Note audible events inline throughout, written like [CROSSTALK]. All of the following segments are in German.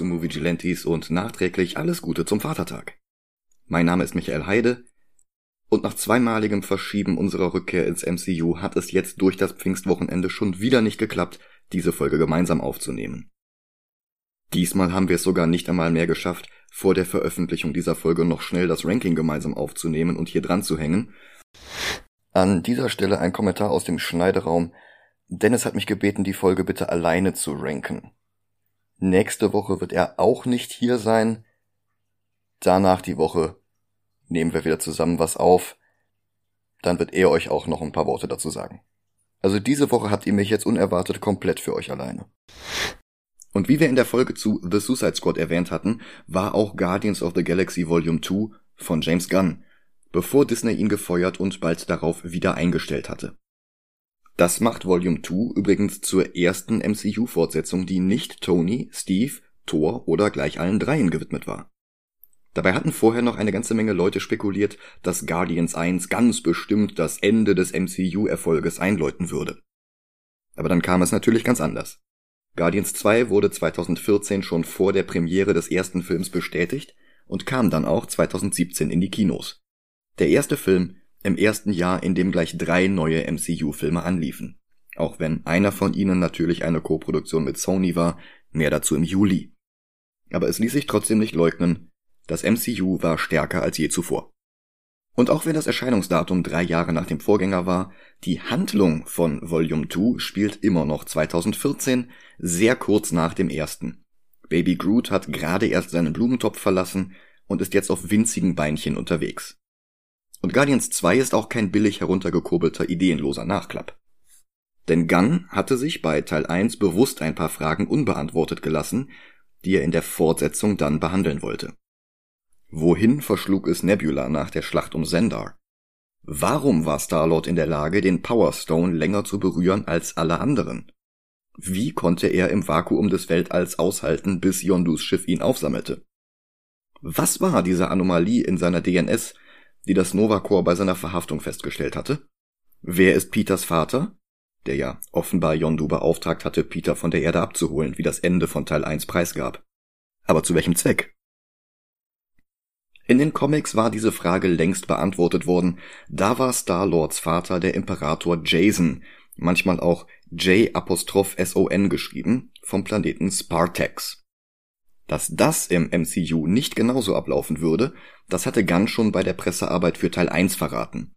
Zu Movie Gelantes und nachträglich alles Gute zum Vatertag. Mein Name ist Michael Heide und nach zweimaligem Verschieben unserer Rückkehr ins MCU hat es jetzt durch das Pfingstwochenende schon wieder nicht geklappt, diese Folge gemeinsam aufzunehmen. Diesmal haben wir es sogar nicht einmal mehr geschafft, vor der Veröffentlichung dieser Folge noch schnell das Ranking gemeinsam aufzunehmen und hier dran zu hängen. An dieser Stelle ein Kommentar aus dem Schneideraum. Dennis hat mich gebeten, die Folge bitte alleine zu ranken. Nächste Woche wird er auch nicht hier sein. Danach die Woche nehmen wir wieder zusammen was auf. Dann wird er euch auch noch ein paar Worte dazu sagen. Also diese Woche habt ihr mich jetzt unerwartet komplett für euch alleine. Und wie wir in der Folge zu The Suicide Squad erwähnt hatten, war auch Guardians of the Galaxy Volume 2 von James Gunn, bevor Disney ihn gefeuert und bald darauf wieder eingestellt hatte. Das macht Volume 2 übrigens zur ersten MCU-Fortsetzung, die nicht Tony, Steve, Thor oder gleich allen dreien gewidmet war. Dabei hatten vorher noch eine ganze Menge Leute spekuliert, dass Guardians 1 ganz bestimmt das Ende des MCU-Erfolges einläuten würde. Aber dann kam es natürlich ganz anders. Guardians 2 wurde 2014 schon vor der Premiere des ersten Films bestätigt und kam dann auch 2017 in die Kinos. Der erste Film im ersten Jahr, in dem gleich drei neue MCU-Filme anliefen. Auch wenn einer von ihnen natürlich eine Koproduktion mit Sony war, mehr dazu im Juli. Aber es ließ sich trotzdem nicht leugnen, das MCU war stärker als je zuvor. Und auch wenn das Erscheinungsdatum drei Jahre nach dem Vorgänger war, die Handlung von Volume 2 spielt immer noch 2014, sehr kurz nach dem ersten. Baby Groot hat gerade erst seinen Blumentopf verlassen und ist jetzt auf winzigen Beinchen unterwegs. Und Guardians 2 ist auch kein billig heruntergekurbelter, ideenloser Nachklapp. Denn Gunn hatte sich bei Teil 1 bewusst ein paar Fragen unbeantwortet gelassen, die er in der Fortsetzung dann behandeln wollte. Wohin verschlug es Nebula nach der Schlacht um Zendar? Warum war Starlord in der Lage, den Power Stone länger zu berühren als alle anderen? Wie konnte er im Vakuum des Weltalls aushalten, bis Yondus Schiff ihn aufsammelte? Was war diese Anomalie in seiner DNS, die das Nova Corps bei seiner Verhaftung festgestellt hatte? Wer ist Peters Vater? Der ja offenbar Yondu beauftragt hatte, Peter von der Erde abzuholen, wie das Ende von Teil 1 preisgab. Aber zu welchem Zweck? In den Comics war diese Frage längst beantwortet worden, da war Star-Lords Vater der Imperator Jason, manchmal auch J-Son geschrieben, vom Planeten Spartax. Dass das im MCU nicht genauso ablaufen würde, das hatte Gunn schon bei der Pressearbeit für Teil 1 verraten.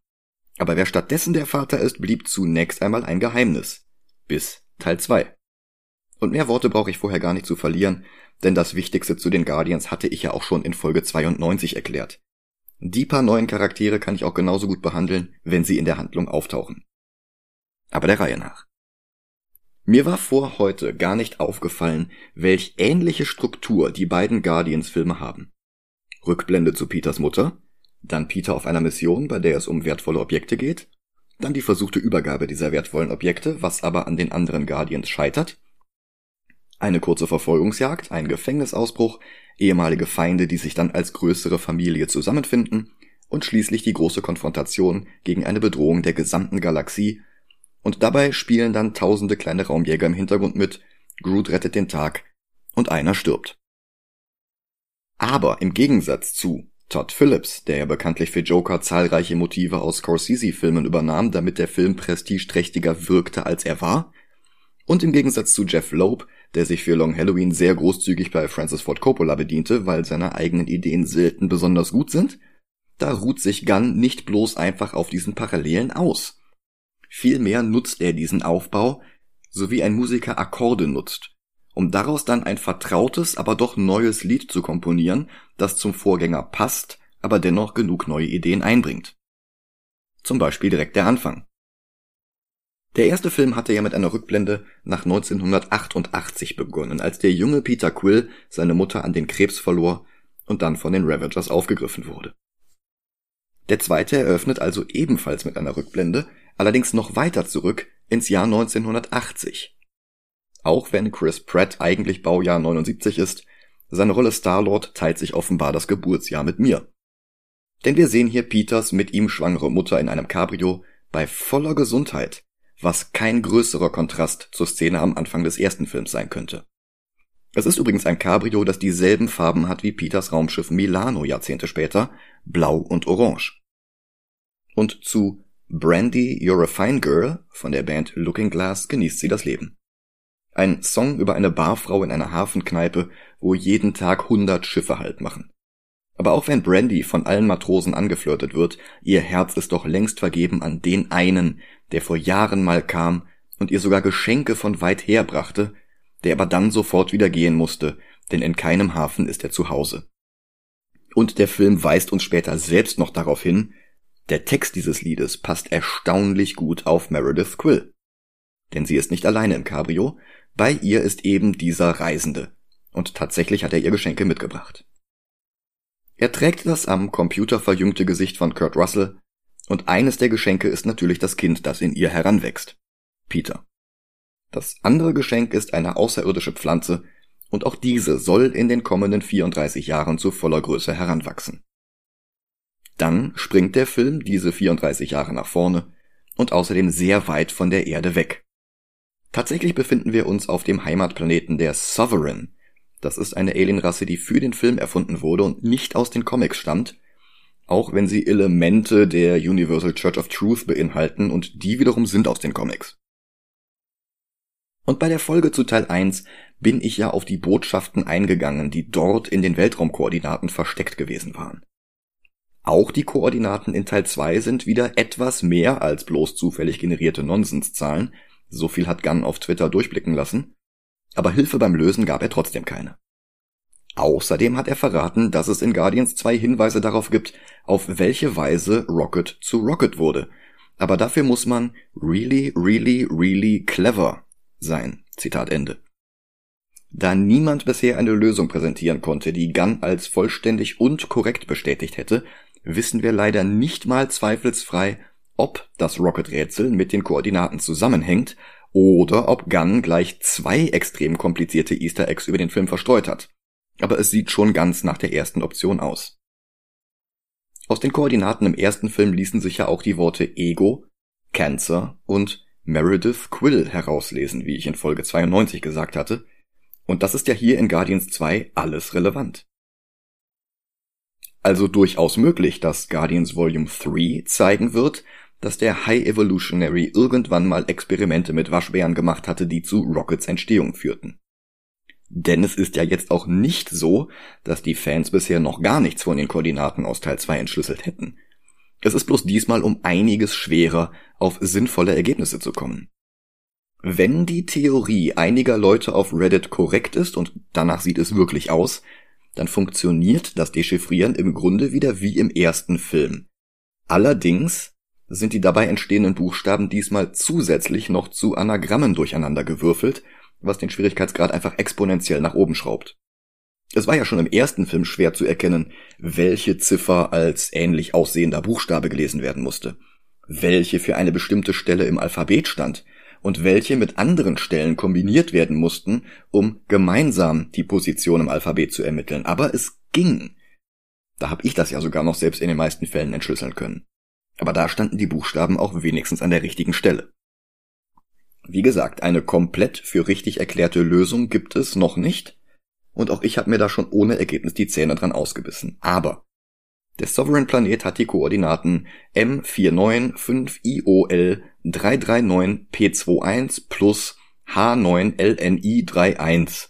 Aber wer stattdessen der Vater ist, blieb zunächst einmal ein Geheimnis. Bis Teil 2. Und mehr Worte brauche ich vorher gar nicht zu verlieren, denn das Wichtigste zu den Guardians hatte ich ja auch schon in Folge 92 erklärt. Die paar neuen Charaktere kann ich auch genauso gut behandeln, wenn sie in der Handlung auftauchen. Aber der Reihe nach. Mir war vor heute gar nicht aufgefallen, welch ähnliche Struktur die beiden Guardians-Filme haben. Rückblende zu Peters Mutter, dann Peter auf einer Mission, bei der es um wertvolle Objekte geht, dann die versuchte Übergabe dieser wertvollen Objekte, was aber an den anderen Guardians scheitert, eine kurze Verfolgungsjagd, ein Gefängnisausbruch, ehemalige Feinde, die sich dann als größere Familie zusammenfinden und schließlich die große Konfrontation gegen eine Bedrohung der gesamten Galaxie. Und dabei spielen dann tausende kleine Raumjäger im Hintergrund mit, Groot rettet den Tag und einer stirbt. Aber im Gegensatz zu Todd Phillips, der ja bekanntlich für Joker zahlreiche Motive aus Scorsese-Filmen übernahm, damit der Film prestigeträchtiger wirkte, als er war, und im Gegensatz zu Jeff Loeb, der sich für Long Halloween sehr großzügig bei Francis Ford Coppola bediente, weil seine eigenen Ideen selten besonders gut sind, da ruht sich Gunn nicht bloß einfach auf diesen Parallelen aus. Vielmehr nutzt er diesen Aufbau, so wie ein Musiker Akkorde nutzt, um daraus dann ein vertrautes, aber doch neues Lied zu komponieren, das zum Vorgänger passt, aber dennoch genug neue Ideen einbringt. Zum Beispiel direkt der Anfang. Der erste Film hatte ja mit einer Rückblende nach 1988 begonnen, als der junge Peter Quill seine Mutter an den Krebs verlor und dann von den Ravagers aufgegriffen wurde. Der zweite eröffnet also ebenfalls mit einer Rückblende, allerdings noch weiter zurück ins Jahr 1980. Auch wenn Chris Pratt eigentlich Baujahr 79 ist, seine Rolle Star-Lord teilt sich offenbar das Geburtsjahr mit mir. Denn wir sehen hier Peters mit ihm schwangere Mutter in einem Cabrio bei voller Gesundheit was kein größerer Kontrast zur Szene am Anfang des ersten Films sein könnte. Es ist übrigens ein Cabrio, das dieselben Farben hat wie Peters Raumschiff Milano Jahrzehnte später, blau und orange. Und zu Brandy, You're a Fine Girl von der Band Looking Glass genießt sie das Leben. Ein Song über eine Barfrau in einer Hafenkneipe, wo jeden Tag hundert Schiffe Halt machen. Aber auch wenn Brandy von allen Matrosen angeflirtet wird, ihr Herz ist doch längst vergeben an den einen, der vor Jahren mal kam und ihr sogar Geschenke von weit her brachte, der aber dann sofort wieder gehen musste, denn in keinem Hafen ist er zu Hause. Und der Film weist uns später selbst noch darauf hin, der Text dieses Liedes passt erstaunlich gut auf Meredith Quill. Denn sie ist nicht alleine im Cabrio, bei ihr ist eben dieser Reisende, und tatsächlich hat er ihr Geschenke mitgebracht. Er trägt das am Computer verjüngte Gesicht von Kurt Russell, und eines der Geschenke ist natürlich das Kind, das in ihr heranwächst. Peter. Das andere Geschenk ist eine außerirdische Pflanze, und auch diese soll in den kommenden 34 Jahren zu voller Größe heranwachsen. Dann springt der Film diese 34 Jahre nach vorne und außerdem sehr weit von der Erde weg. Tatsächlich befinden wir uns auf dem Heimatplaneten der Sovereign, das ist eine Alienrasse, die für den Film erfunden wurde und nicht aus den Comics stammt, auch wenn sie Elemente der Universal Church of Truth beinhalten und die wiederum sind aus den Comics. Und bei der Folge zu Teil 1 bin ich ja auf die Botschaften eingegangen, die dort in den Weltraumkoordinaten versteckt gewesen waren. Auch die Koordinaten in Teil 2 sind wieder etwas mehr als bloß zufällig generierte Nonsenszahlen, so viel hat Gunn auf Twitter durchblicken lassen, aber Hilfe beim Lösen gab er trotzdem keine. Außerdem hat er verraten, dass es in Guardians 2 Hinweise darauf gibt, auf welche Weise Rocket zu Rocket wurde. Aber dafür muss man really, really, really clever sein. Zitat Ende. Da niemand bisher eine Lösung präsentieren konnte, die Gunn als vollständig und korrekt bestätigt hätte, wissen wir leider nicht mal zweifelsfrei, ob das Rocket-Rätsel mit den Koordinaten zusammenhängt oder ob Gunn gleich zwei extrem komplizierte Easter Eggs über den Film verstreut hat. Aber es sieht schon ganz nach der ersten Option aus. Aus den Koordinaten im ersten Film ließen sich ja auch die Worte Ego, Cancer und Meredith Quill herauslesen, wie ich in Folge 92 gesagt hatte. Und das ist ja hier in Guardians 2 alles relevant. Also durchaus möglich, dass Guardians Volume 3 zeigen wird, dass der High Evolutionary irgendwann mal Experimente mit Waschbären gemacht hatte, die zu Rockets Entstehung führten. Denn es ist ja jetzt auch nicht so, dass die Fans bisher noch gar nichts von den Koordinaten aus Teil 2 entschlüsselt hätten. Es ist bloß diesmal um einiges schwerer, auf sinnvolle Ergebnisse zu kommen. Wenn die Theorie einiger Leute auf Reddit korrekt ist, und danach sieht es wirklich aus, dann funktioniert das Dechiffrieren im Grunde wieder wie im ersten Film. Allerdings sind die dabei entstehenden Buchstaben diesmal zusätzlich noch zu Anagrammen durcheinander gewürfelt, was den Schwierigkeitsgrad einfach exponentiell nach oben schraubt. Es war ja schon im ersten Film schwer zu erkennen, welche Ziffer als ähnlich aussehender Buchstabe gelesen werden musste, welche für eine bestimmte Stelle im Alphabet stand und welche mit anderen Stellen kombiniert werden mussten, um gemeinsam die Position im Alphabet zu ermitteln. Aber es ging. Da habe ich das ja sogar noch selbst in den meisten Fällen entschlüsseln können. Aber da standen die Buchstaben auch wenigstens an der richtigen Stelle. Wie gesagt, eine komplett für richtig erklärte Lösung gibt es noch nicht, und auch ich habe mir da schon ohne Ergebnis die Zähne dran ausgebissen. Aber der Sovereign Planet hat die Koordinaten M495IOL 339P21 plus H9LNI31.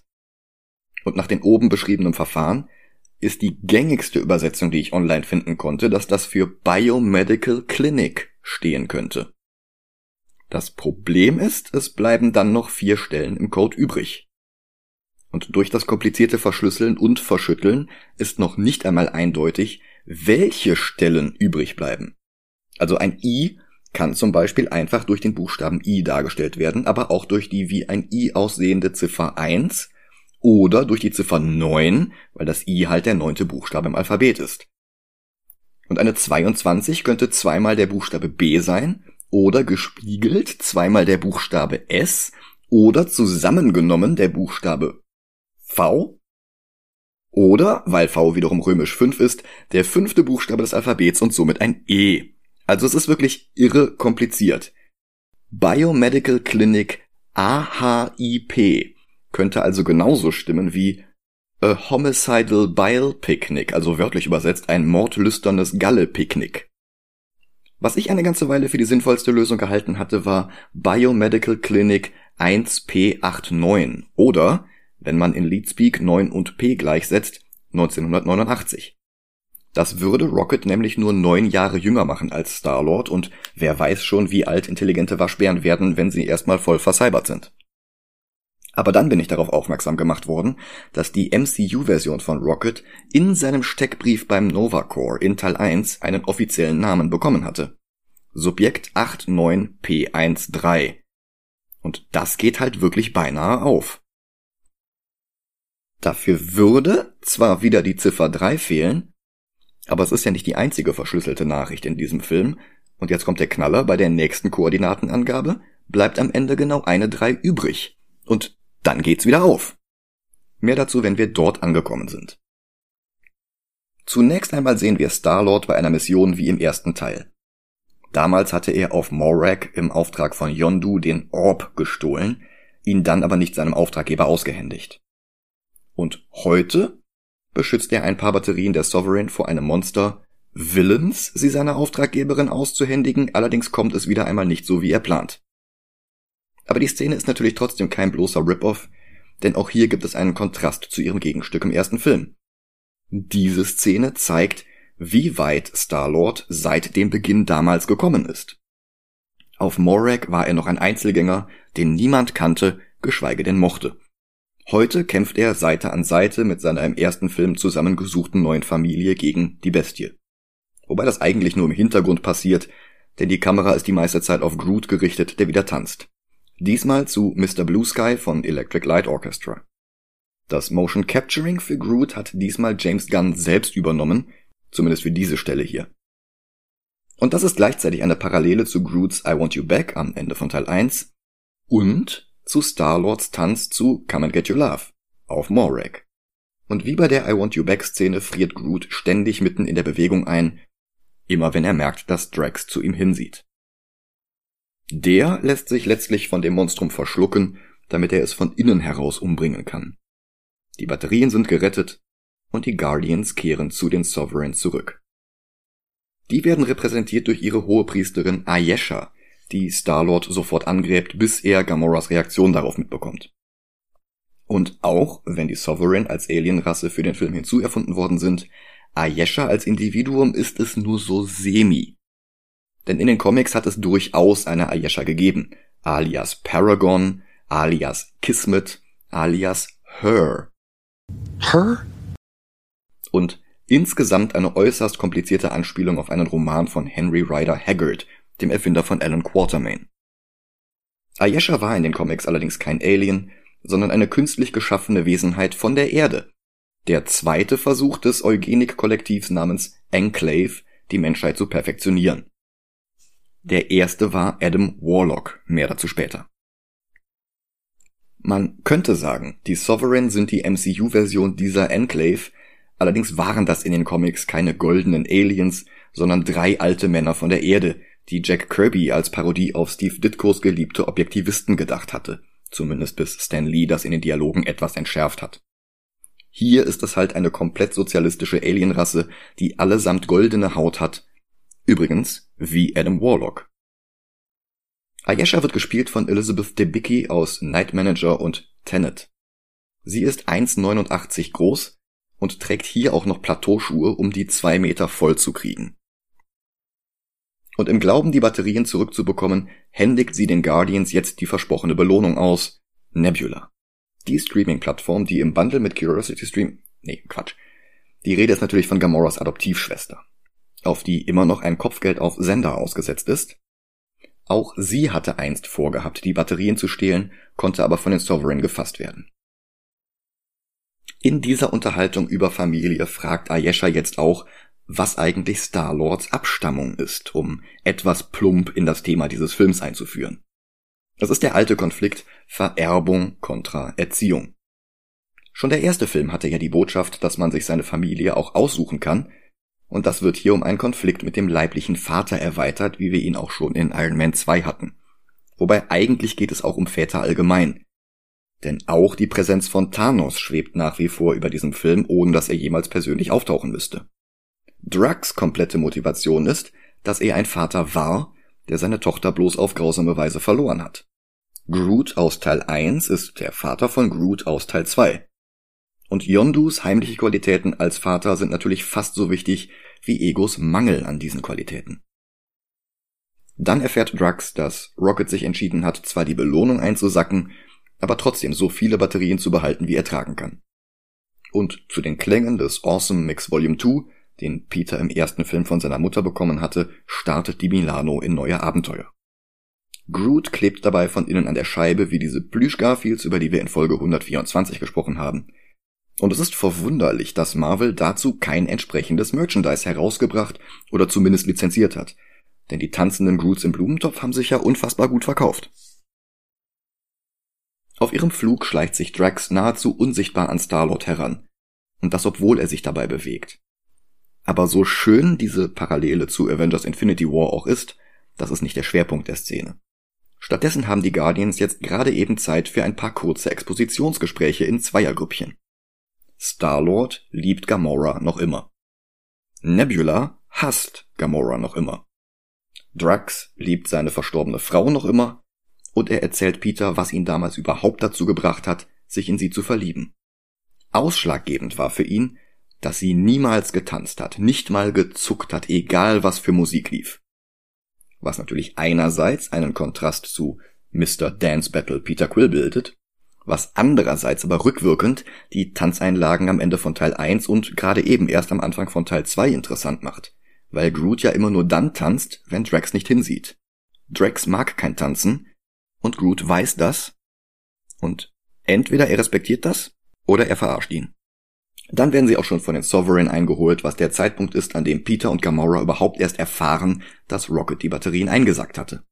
Und nach dem oben beschriebenen Verfahren ist die gängigste Übersetzung, die ich online finden konnte, dass das für Biomedical Clinic stehen könnte. Das Problem ist, es bleiben dann noch vier Stellen im Code übrig. Und durch das komplizierte Verschlüsseln und Verschütteln ist noch nicht einmal eindeutig, welche Stellen übrig bleiben. Also ein I kann zum Beispiel einfach durch den Buchstaben I dargestellt werden, aber auch durch die wie ein I aussehende Ziffer 1 oder durch die Ziffer 9, weil das I halt der neunte Buchstabe im Alphabet ist. Und eine 22 könnte zweimal der Buchstabe B sein oder gespiegelt zweimal der Buchstabe S oder zusammengenommen der Buchstabe V oder, weil V wiederum römisch 5 ist, der fünfte Buchstabe des Alphabets und somit ein E. Also es ist wirklich irre kompliziert. Biomedical Clinic AHIP könnte also genauso stimmen wie A Homicidal Bile Picnic, also wörtlich übersetzt ein mordlüsternes Galle-Picknick. Was ich eine ganze Weile für die sinnvollste Lösung gehalten hatte, war Biomedical Clinic 1P89 oder, wenn man in Leadspeak 9 und P gleichsetzt, 1989. Das würde Rocket nämlich nur neun Jahre jünger machen als Star-Lord und wer weiß schon, wie alt intelligente Waschbären werden, wenn sie erstmal voll vercybert sind. Aber dann bin ich darauf aufmerksam gemacht worden, dass die MCU-Version von Rocket in seinem Steckbrief beim Nova Core in Teil 1 einen offiziellen Namen bekommen hatte. Subjekt 89P13. Und das geht halt wirklich beinahe auf. Dafür würde zwar wieder die Ziffer 3 fehlen, aber es ist ja nicht die einzige verschlüsselte Nachricht in diesem Film. Und jetzt kommt der Knaller, bei der nächsten Koordinatenangabe bleibt am Ende genau eine 3 übrig. Und dann geht's wieder auf. Mehr dazu, wenn wir dort angekommen sind. Zunächst einmal sehen wir Star-Lord bei einer Mission wie im ersten Teil. Damals hatte er auf Morak im Auftrag von Yondu den Orb gestohlen, ihn dann aber nicht seinem Auftraggeber ausgehändigt. Und heute beschützt er ein paar Batterien der Sovereign vor einem Monster, willens, sie seiner Auftraggeberin auszuhändigen, allerdings kommt es wieder einmal nicht so, wie er plant. Aber die Szene ist natürlich trotzdem kein bloßer Rip-Off, denn auch hier gibt es einen Kontrast zu ihrem Gegenstück im ersten Film. Diese Szene zeigt, wie weit Star-Lord seit dem Beginn damals gekommen ist. Auf Morak war er noch ein Einzelgänger, den niemand kannte, geschweige denn mochte. Heute kämpft er Seite an Seite mit seiner im ersten Film zusammengesuchten neuen Familie gegen die Bestie. Wobei das eigentlich nur im Hintergrund passiert, denn die Kamera ist die meiste Zeit auf Groot gerichtet, der wieder tanzt. Diesmal zu Mr. Blue Sky von Electric Light Orchestra. Das Motion Capturing für Groot hat diesmal James Gunn selbst übernommen, zumindest für diese Stelle hier. Und das ist gleichzeitig eine Parallele zu Groots I Want You Back am Ende von Teil 1 und zu Star-Lords Tanz zu Come and Get Your Love auf Morak. Und wie bei der I Want You Back Szene friert Groot ständig mitten in der Bewegung ein, immer wenn er merkt, dass Drax zu ihm hinsieht. Der lässt sich letztlich von dem Monstrum verschlucken, damit er es von innen heraus umbringen kann. Die Batterien sind gerettet und die Guardians kehren zu den Sovereigns zurück. Die werden repräsentiert durch ihre Hohepriesterin Ayesha, die Star-Lord sofort angräbt, bis er Gamoras Reaktion darauf mitbekommt. Und auch wenn die Sovereign als Alienrasse für den Film hinzuerfunden worden sind, Ayesha als Individuum ist es nur so semi. Denn in den Comics hat es durchaus eine Ayesha gegeben, alias Paragon, alias Kismet, alias Her. Her? Und insgesamt eine äußerst komplizierte Anspielung auf einen Roman von Henry Rider Haggard, dem Erfinder von Alan Quatermain. Ayesha war in den Comics allerdings kein Alien, sondern eine künstlich geschaffene Wesenheit von der Erde. Der zweite Versuch des Eugenik-Kollektivs namens Enclave, die Menschheit zu perfektionieren. Der erste war Adam Warlock, mehr dazu später. Man könnte sagen, die Sovereign sind die MCU-Version dieser Enclave, allerdings waren das in den Comics keine goldenen Aliens, sondern drei alte Männer von der Erde, die Jack Kirby als Parodie auf Steve Ditkos geliebte Objektivisten gedacht hatte, zumindest bis Stan Lee das in den Dialogen etwas entschärft hat. Hier ist es halt eine komplett sozialistische Alienrasse, die allesamt goldene Haut hat. Übrigens, wie Adam Warlock. Ayesha wird gespielt von Elizabeth Debicki aus Night Manager und Tenet. Sie ist 1,89 groß und trägt hier auch noch Plateauschuhe, um die zwei Meter voll zu kriegen. Und im Glauben, die Batterien zurückzubekommen, händigt sie den Guardians jetzt die versprochene Belohnung aus. Nebula. Die Streaming-Plattform, die im Bundle mit Curiosity Stream, nee, Quatsch. Die Rede ist natürlich von Gamoras Adoptivschwester, auf die immer noch ein Kopfgeld auf Sender ausgesetzt ist. Auch sie hatte einst vorgehabt, die Batterien zu stehlen, konnte aber von den Sovereign gefasst werden. In dieser Unterhaltung über Familie fragt Ayesha jetzt auch, was eigentlich Star-Lords Abstammung ist, um etwas plump in das Thema dieses Films einzuführen. Das ist der alte Konflikt Vererbung kontra Erziehung. Schon der erste Film hatte ja die Botschaft, dass man sich seine Familie auch aussuchen kann, und das wird hier um einen Konflikt mit dem leiblichen Vater erweitert, wie wir ihn auch schon in Iron Man 2 hatten. Wobei eigentlich geht es auch um Väter allgemein. Denn auch die Präsenz von Thanos schwebt nach wie vor über diesem Film, ohne dass er jemals persönlich auftauchen müsste. Drax komplette Motivation ist, dass er ein Vater war, der seine Tochter bloß auf grausame Weise verloren hat. Groot aus Teil 1 ist der Vater von Groot aus Teil 2. Und Yondus heimliche Qualitäten als Vater sind natürlich fast so wichtig wie Egos Mangel an diesen Qualitäten. Dann erfährt Drax, dass Rocket sich entschieden hat, zwar die Belohnung einzusacken, aber trotzdem so viele Batterien zu behalten, wie er tragen kann. Und zu den Klängen des Awesome Mix Volume 2, den Peter im ersten Film von seiner Mutter bekommen hatte, startet die Milano in neue Abenteuer. Groot klebt dabei von innen an der Scheibe wie diese Plüsch-Garfields, über die wir in Folge 124 gesprochen haben. Und es ist verwunderlich, dass Marvel dazu kein entsprechendes Merchandise herausgebracht oder zumindest lizenziert hat. Denn die tanzenden Groots im Blumentopf haben sich ja unfassbar gut verkauft. Auf ihrem Flug schleicht sich Drax nahezu unsichtbar an Starlord heran. Und das obwohl er sich dabei bewegt. Aber so schön diese Parallele zu Avengers Infinity War auch ist, das ist nicht der Schwerpunkt der Szene. Stattdessen haben die Guardians jetzt gerade eben Zeit für ein paar kurze Expositionsgespräche in Zweiergrüppchen. Star-Lord liebt Gamora noch immer. Nebula hasst Gamora noch immer. Drax liebt seine verstorbene Frau noch immer und er erzählt Peter, was ihn damals überhaupt dazu gebracht hat, sich in sie zu verlieben. Ausschlaggebend war für ihn, dass sie niemals getanzt hat, nicht mal gezuckt hat, egal was für Musik lief. Was natürlich einerseits einen Kontrast zu Mr. Dance Battle Peter Quill bildet, was andererseits aber rückwirkend die Tanzeinlagen am Ende von Teil 1 und gerade eben erst am Anfang von Teil 2 interessant macht, weil Groot ja immer nur dann tanzt, wenn Drax nicht hinsieht. Drax mag kein Tanzen, und Groot weiß das und entweder er respektiert das oder er verarscht ihn. Dann werden sie auch schon von den Sovereign eingeholt, was der Zeitpunkt ist, an dem Peter und Gamora überhaupt erst erfahren, dass Rocket die Batterien eingesackt hatte.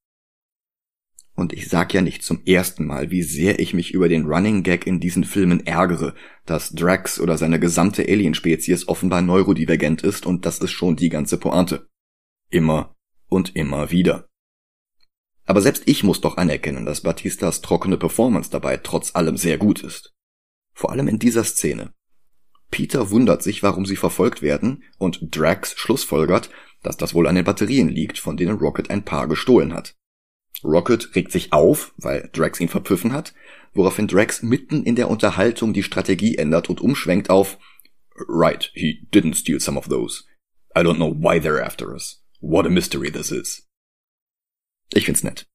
Und ich sag ja nicht zum ersten Mal, wie sehr ich mich über den Running Gag in diesen Filmen ärgere, dass Drax oder seine gesamte Alienspezies offenbar neurodivergent ist und das ist schon die ganze Pointe. Immer und immer wieder. Aber selbst ich muss doch anerkennen, dass Batistas trockene Performance dabei trotz allem sehr gut ist. Vor allem in dieser Szene. Peter wundert sich, warum sie verfolgt werden, und Drax schlussfolgert, dass das wohl an den Batterien liegt, von denen Rocket ein paar gestohlen hat. Rocket regt sich auf, weil Drax ihn verpfiffen hat, woraufhin Drax mitten in der Unterhaltung die Strategie ändert und umschwenkt auf Right, he didn't steal some of those. I don't know why they're after us. What a mystery this is. Ich find's nett.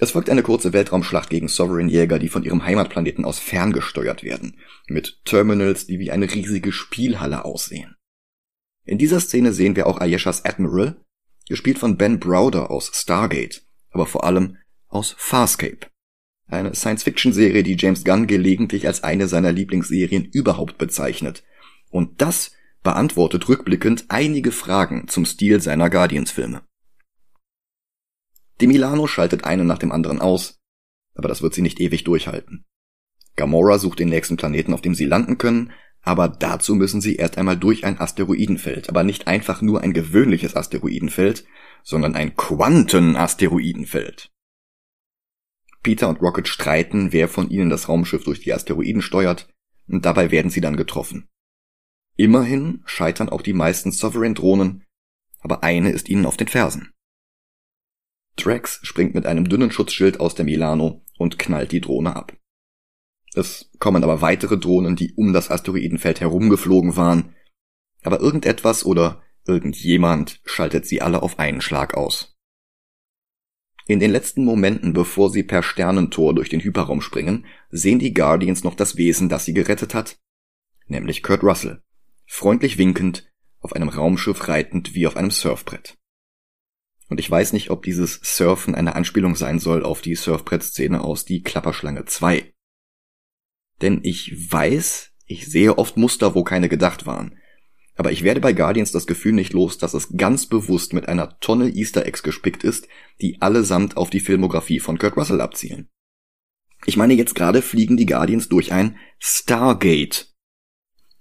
Es folgt eine kurze Weltraumschlacht gegen Sovereign-Jäger, die von ihrem Heimatplaneten aus ferngesteuert werden, mit Terminals, die wie eine riesige Spielhalle aussehen. In dieser Szene sehen wir auch Ayeshas Admiral, gespielt von Ben Browder aus Stargate, aber vor allem aus Farscape. Eine Science-Fiction-Serie, die James Gunn gelegentlich als eine seiner Lieblingsserien überhaupt bezeichnet. Und das beantwortet rückblickend einige Fragen zum Stil seiner Guardians-Filme. Die Milano schaltet einen nach dem anderen aus, aber das wird sie nicht ewig durchhalten. Gamora sucht den nächsten Planeten, auf dem sie landen können, aber dazu müssen sie erst einmal durch ein Asteroidenfeld, aber nicht einfach nur ein gewöhnliches Asteroidenfeld, sondern ein Quantenasteroidenfeld. Peter und Rocket streiten, wer von ihnen das Raumschiff durch die Asteroiden steuert, und dabei werden sie dann getroffen. Immerhin scheitern auch die meisten Sovereign-Drohnen, aber eine ist ihnen auf den Fersen. Drax springt mit einem dünnen Schutzschild aus der Milano und knallt die Drohne ab. Es kommen aber weitere Drohnen, die um das Asteroidenfeld herumgeflogen waren, aber irgendetwas oder irgendjemand schaltet sie alle auf einen Schlag aus. In den letzten Momenten, bevor sie per Sternentor durch den Hyperraum springen, sehen die Guardians noch das Wesen, das sie gerettet hat, nämlich Kurt Russell, freundlich winkend, auf einem Raumschiff reitend wie auf einem Surfbrett. Und ich weiß nicht, ob dieses Surfen eine Anspielung sein soll auf die Surfbrett-Szene aus Die Klapperschlange 2. Denn ich weiß, ich sehe oft Muster, wo keine gedacht waren. Aber ich werde bei Guardians das Gefühl nicht los, dass es ganz bewusst mit einer Tonne Easter Eggs gespickt ist, die allesamt auf die Filmografie von Kurt Russell abzielen. Ich meine, jetzt gerade fliegen die Guardians durch ein Stargate.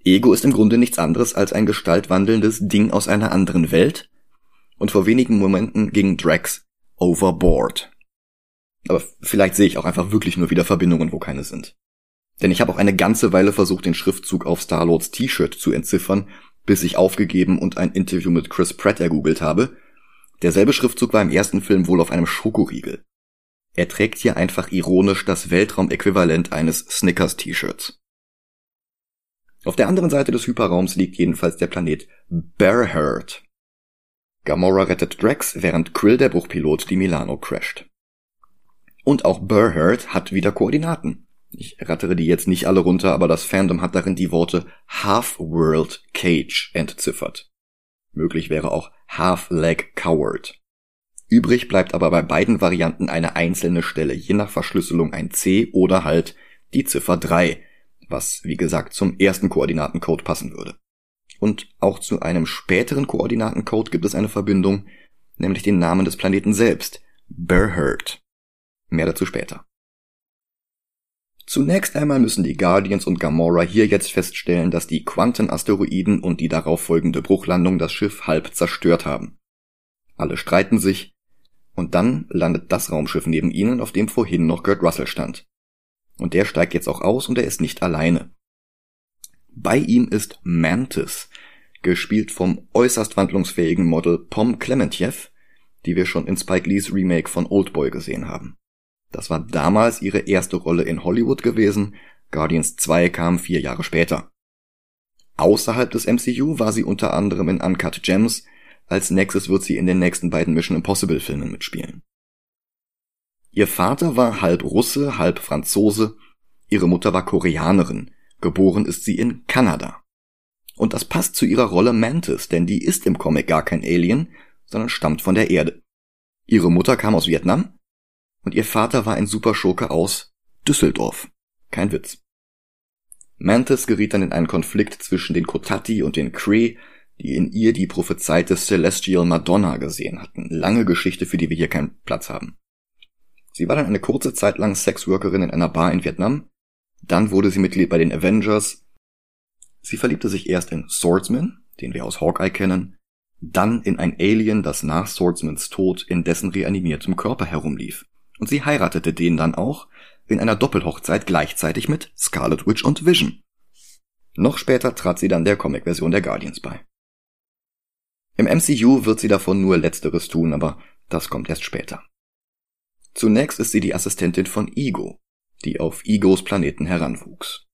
Ego ist im Grunde nichts anderes als ein gestaltwandelndes Ding aus einer anderen Welt, und vor wenigen Momenten ging Drax overboard. Aber vielleicht sehe ich auch einfach wirklich nur wieder Verbindungen, wo keine sind. Denn ich habe auch eine ganze Weile versucht, den Schriftzug auf Star-Lords T-Shirt zu entziffern, bis ich aufgegeben und ein Interview mit Chris Pratt ergoogelt habe. Derselbe Schriftzug war im ersten Film wohl auf einem Schokoriegel. Er trägt hier einfach ironisch das Weltraumäquivalent eines Snickers-T-Shirts. Auf der anderen Seite des Hyperraums liegt jedenfalls der Planet Bearhurt. Gamora rettet Drax, während Krill der Bruchpilot die Milano crasht. Und auch Burhurt hat wieder Koordinaten. Ich rattere die jetzt nicht alle runter, aber das Fandom hat darin die Worte Half-World Cage entziffert. Möglich wäre auch Half-Leg Coward. Übrig bleibt aber bei beiden Varianten eine einzelne Stelle, je nach Verschlüsselung ein C oder halt die Ziffer 3, was wie gesagt zum ersten Koordinatencode passen würde. Und auch zu einem späteren Koordinatencode gibt es eine Verbindung, nämlich den Namen des Planeten selbst, Berhurt. Mehr dazu später. Zunächst einmal müssen die Guardians und Gamora hier jetzt feststellen, dass die Quantenasteroiden und die darauf folgende Bruchlandung das Schiff halb zerstört haben. Alle streiten sich, und dann landet das Raumschiff neben ihnen, auf dem vorhin noch Kurt Russell stand. Und der steigt jetzt auch aus und er ist nicht alleine. Bei ihm ist Mantis, gespielt vom äußerst wandlungsfähigen Model Pom Klementiev, die wir schon in Spike Lees Remake von Oldboy gesehen haben. Das war damals ihre erste Rolle in Hollywood gewesen, Guardians 2 kam vier Jahre später. Außerhalb des MCU war sie unter anderem in Uncut Gems, als Nexus wird sie in den nächsten beiden Mission Impossible Filmen mitspielen. Ihr Vater war halb Russe, halb Franzose, ihre Mutter war Koreanerin, geboren ist sie in Kanada. Und das passt zu ihrer Rolle Mantis, denn die ist im Comic gar kein Alien, sondern stammt von der Erde. Ihre Mutter kam aus Vietnam und ihr Vater war ein Superschurke aus Düsseldorf. Kein Witz. Mantis geriet dann in einen Konflikt zwischen den Kotati und den Cree, die in ihr die prophezeite Celestial Madonna gesehen hatten. Lange Geschichte, für die wir hier keinen Platz haben. Sie war dann eine kurze Zeit lang Sexworkerin in einer Bar in Vietnam. Dann wurde sie Mitglied bei den Avengers. Sie verliebte sich erst in Swordsman, den wir aus Hawkeye kennen, dann in ein Alien, das nach Swordsmans Tod in dessen reanimiertem Körper herumlief. Und sie heiratete den dann auch in einer Doppelhochzeit gleichzeitig mit Scarlet Witch und Vision. Noch später trat sie dann der Comic-Version der Guardians bei. Im MCU wird sie davon nur letzteres tun, aber das kommt erst später. Zunächst ist sie die Assistentin von Ego, die auf Egos Planeten heranwuchs.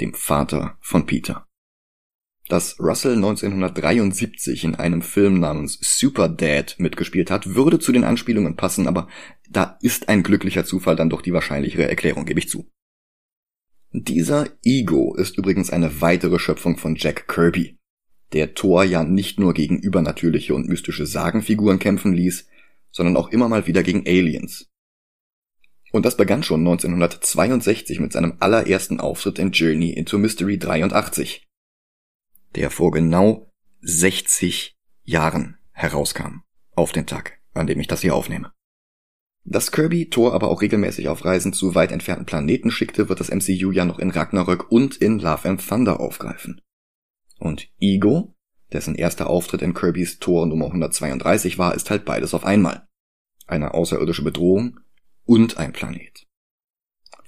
Dem Vater von Peter. Dass Russell 1973 in einem Film namens Super Dad mitgespielt hat, würde zu den Anspielungen passen, aber da ist ein glücklicher Zufall dann doch die wahrscheinlichere Erklärung, gebe ich zu. Dieser Ego ist übrigens eine weitere Schöpfung von Jack Kirby, der Thor ja nicht nur gegen übernatürliche und mystische Sagenfiguren kämpfen ließ, sondern auch immer mal wieder gegen Aliens. Und das begann schon 1962 mit seinem allerersten Auftritt in Journey into Mystery 83, der vor genau 60 Jahren herauskam, auf den Tag, an dem ich das hier aufnehme. Dass Kirby Thor aber auch regelmäßig auf Reisen zu weit entfernten Planeten schickte, wird das MCU ja noch in Ragnarök und in Love and Thunder aufgreifen und Ego, dessen erster Auftritt in Kirbys Tor Nummer 132 war, ist halt beides auf einmal. Eine außerirdische Bedrohung und ein Planet.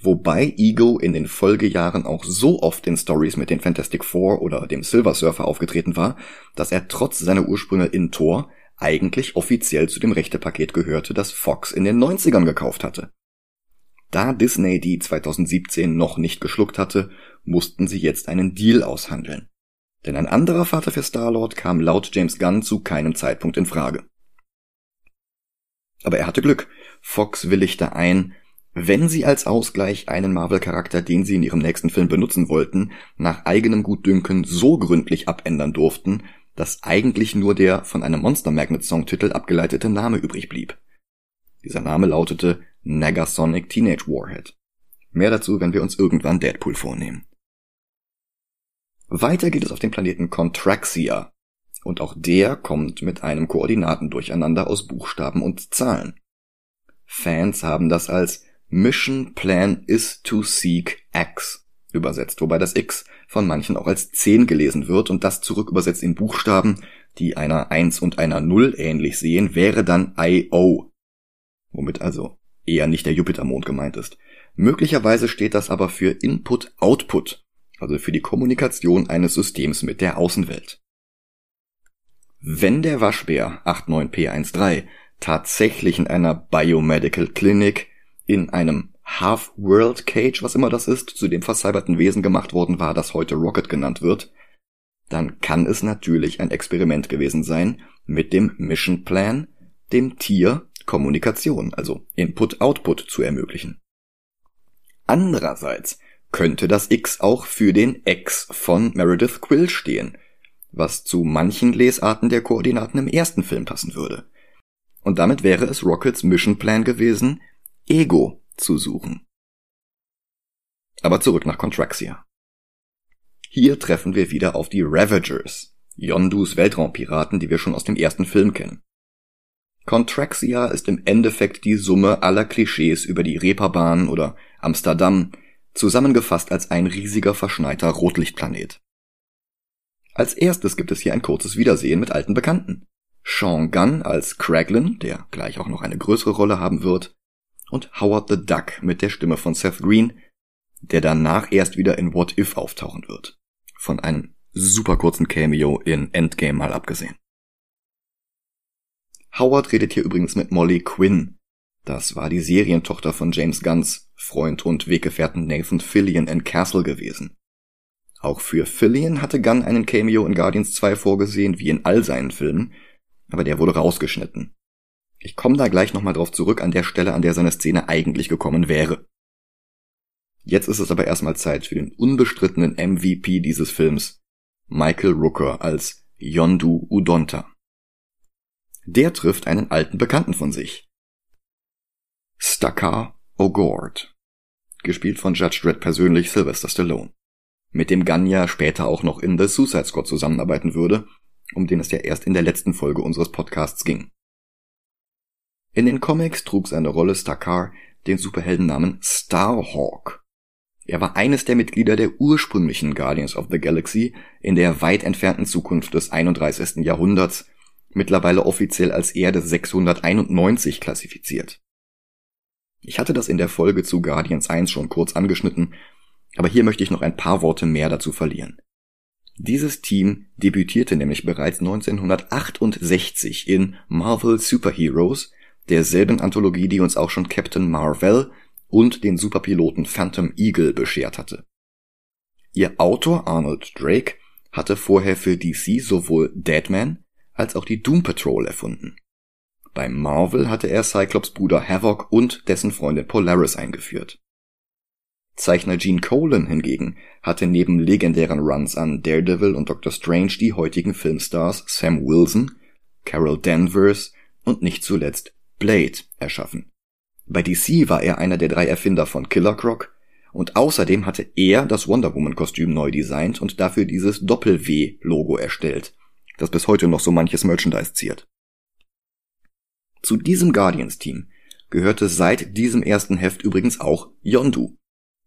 Wobei Ego in den Folgejahren auch so oft in Stories mit den Fantastic Four oder dem Silver Surfer aufgetreten war, dass er trotz seiner Ursprünge in Thor eigentlich offiziell zu dem Rechtepaket gehörte, das Fox in den 90ern gekauft hatte. Da Disney die 2017 noch nicht geschluckt hatte, mussten sie jetzt einen Deal aushandeln. Denn ein anderer Vater für Star-Lord kam laut James Gunn zu keinem Zeitpunkt in Frage. Aber er hatte Glück. Fox willigte ein, wenn sie als Ausgleich einen Marvel-Charakter, den sie in ihrem nächsten Film benutzen wollten, nach eigenem Gutdünken so gründlich abändern durften, dass eigentlich nur der von einem Monster Magnet Songtitel abgeleitete Name übrig blieb. Dieser Name lautete Negasonic Teenage Warhead. Mehr dazu, wenn wir uns irgendwann Deadpool vornehmen. Weiter geht es auf dem Planeten Contraxia. Und auch der kommt mit einem Koordinatendurcheinander aus Buchstaben und Zahlen. Fans haben das als Mission Plan is to seek X übersetzt, wobei das X von manchen auch als 10 gelesen wird und das zurück übersetzt in Buchstaben, die einer 1 und einer 0 ähnlich sehen, wäre dann IO. Womit also eher nicht der Jupitermond gemeint ist. Möglicherweise steht das aber für Input-Output, also für die Kommunikation eines Systems mit der Außenwelt. Wenn der Waschbär 89P13 tatsächlich in einer Biomedical Clinic in einem Half-World Cage, was immer das ist, zu dem vercyberten Wesen gemacht worden war, das heute Rocket genannt wird, dann kann es natürlich ein Experiment gewesen sein mit dem Mission Plan, dem Tier Kommunikation, also Input-Output zu ermöglichen. Andererseits könnte das X auch für den X von Meredith Quill stehen, was zu manchen Lesarten der Koordinaten im ersten Film passen würde. Und damit wäre es Rockets Mission Plan gewesen, Ego zu suchen. Aber zurück nach Contraxia. Hier treffen wir wieder auf die Ravagers, Yondus Weltraumpiraten, die wir schon aus dem ersten Film kennen. Contraxia ist im Endeffekt die Summe aller Klischees über die Reeperbahn oder Amsterdam, zusammengefasst als ein riesiger verschneiter Rotlichtplanet. Als erstes gibt es hier ein kurzes Wiedersehen mit alten Bekannten. Sean Gunn als Craglin, der gleich auch noch eine größere Rolle haben wird, und Howard the Duck mit der Stimme von Seth Green, der danach erst wieder in What If auftauchen wird. Von einem super kurzen Cameo in Endgame mal abgesehen. Howard redet hier übrigens mit Molly Quinn. Das war die Serientochter von James Gunns Freund und Weggefährten Nathan Fillion in Castle gewesen. Auch für Fillion hatte Gunn einen Cameo in Guardians 2 vorgesehen, wie in all seinen Filmen, aber der wurde rausgeschnitten. Ich komme da gleich nochmal drauf zurück an der Stelle, an der seine Szene eigentlich gekommen wäre. Jetzt ist es aber erstmal Zeit für den unbestrittenen MVP dieses Films, Michael Rooker als Yondu Udonta. Der trifft einen alten Bekannten von sich. Stakar O'Gord. Gespielt von Judge Dredd persönlich Sylvester Stallone. Mit dem Gunn später auch noch in The Suicide Squad zusammenarbeiten würde, um den es ja erst in der letzten Folge unseres Podcasts ging. In den Comics trug seine Rolle Stakar den Superheldennamen Starhawk. Er war eines der Mitglieder der ursprünglichen Guardians of the Galaxy in der weit entfernten Zukunft des 31. Jahrhunderts mittlerweile offiziell als Erde 691 klassifiziert. Ich hatte das in der Folge zu Guardians 1 schon kurz angeschnitten, aber hier möchte ich noch ein paar Worte mehr dazu verlieren. Dieses Team debütierte nämlich bereits 1968 in Marvel Superheroes, derselben Anthologie, die uns auch schon Captain Marvel und den Superpiloten Phantom Eagle beschert hatte. Ihr Autor Arnold Drake hatte vorher für DC sowohl Deadman als auch die Doom Patrol erfunden. Bei Marvel hatte er Cyclops Bruder Havoc und dessen Freundin Polaris eingeführt. Zeichner Gene Colan hingegen hatte neben legendären Runs an Daredevil und Doctor Strange die heutigen Filmstars Sam Wilson, Carol Danvers und nicht zuletzt Blade erschaffen. Bei DC war er einer der drei Erfinder von Killer Croc und außerdem hatte er das Wonder Woman Kostüm neu designt und dafür dieses Doppel-W-Logo erstellt, das bis heute noch so manches Merchandise ziert. Zu diesem Guardians-Team gehörte seit diesem ersten Heft übrigens auch Yondu,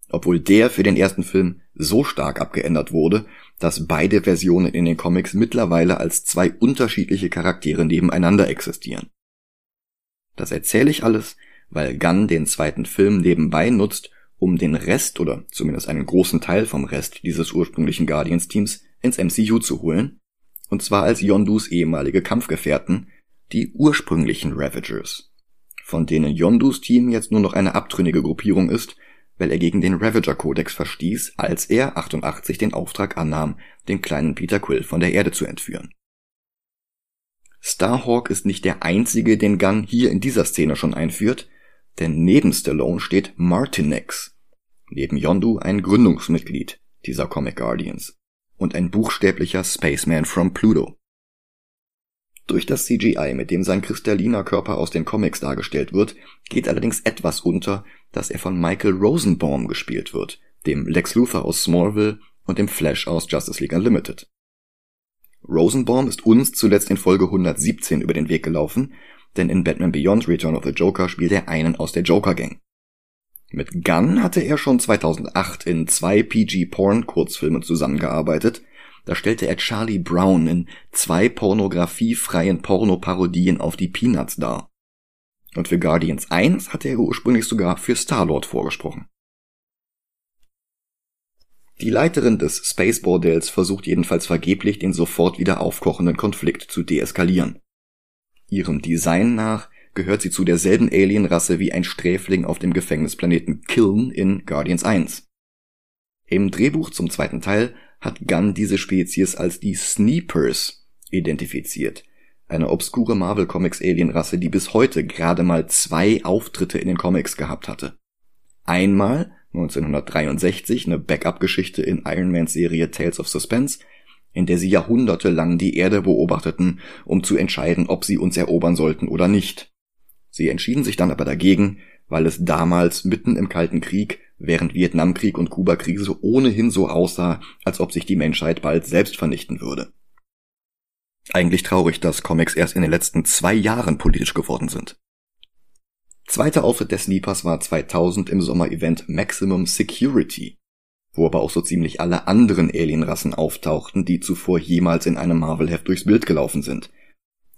obwohl der für den ersten Film so stark abgeändert wurde, dass beide Versionen in den Comics mittlerweile als zwei unterschiedliche Charaktere nebeneinander existieren. Das erzähle ich alles, weil Gunn den zweiten Film nebenbei nutzt, um den Rest oder zumindest einen großen Teil vom Rest dieses ursprünglichen Guardians-Teams ins MCU zu holen und zwar als Yondus ehemalige Kampfgefährten, die ursprünglichen Ravagers, von denen Yondus Team jetzt nur noch eine abtrünnige Gruppierung ist, weil er gegen den Ravager-Kodex verstieß, als er 88 den Auftrag annahm, den kleinen Peter Quill von der Erde zu entführen. Starhawk ist nicht der einzige, den Gunn hier in dieser Szene schon einführt, denn neben Stallone steht Martinex, neben Yondu ein Gründungsmitglied dieser Comic Guardians und ein buchstäblicher Spaceman from Pluto. Durch das CGI, mit dem sein kristalliner Körper aus den Comics dargestellt wird, geht allerdings etwas unter, dass er von Michael Rosenbaum gespielt wird, dem Lex Luthor aus Smallville und dem Flash aus Justice League Unlimited. Rosenbaum ist uns zuletzt in Folge 117 über den Weg gelaufen, denn in Batman Beyond Return of the Joker spielt er einen aus der Joker Gang. Mit Gunn hatte er schon 2008 in zwei PG-Porn-Kurzfilmen zusammengearbeitet. Da stellte er Charlie Brown in zwei pornografiefreien Pornoparodien auf die Peanuts dar. Und für Guardians 1 hatte er ursprünglich sogar für Star-Lord vorgesprochen. Die Leiterin des Space Bordells versucht jedenfalls vergeblich, den sofort wieder aufkochenden Konflikt zu deeskalieren. Ihrem Design nach gehört sie zu derselben Alienrasse wie ein Sträfling auf dem Gefängnisplaneten Kiln in Guardians 1. Im Drehbuch zum zweiten Teil hat Gunn diese Spezies als die Sneepers identifiziert, eine obskure Marvel Comics Alienrasse, die bis heute gerade mal zwei Auftritte in den Comics gehabt hatte. Einmal 1963 eine Backup-Geschichte in Iron Mans Serie Tales of Suspense, in der sie jahrhundertelang die Erde beobachteten, um zu entscheiden, ob sie uns erobern sollten oder nicht. Sie entschieden sich dann aber dagegen, weil es damals mitten im Kalten Krieg, während Vietnamkrieg und Kubakrise ohnehin so aussah, als ob sich die Menschheit bald selbst vernichten würde. Eigentlich traurig, dass Comics erst in den letzten zwei Jahren politisch geworden sind. Zweiter Auftritt der Sneepers war 2000 im Sommer-Event Maximum Security, wo aber auch so ziemlich alle anderen Alienrassen auftauchten, die zuvor jemals in einem Marvel-Heft durchs Bild gelaufen sind.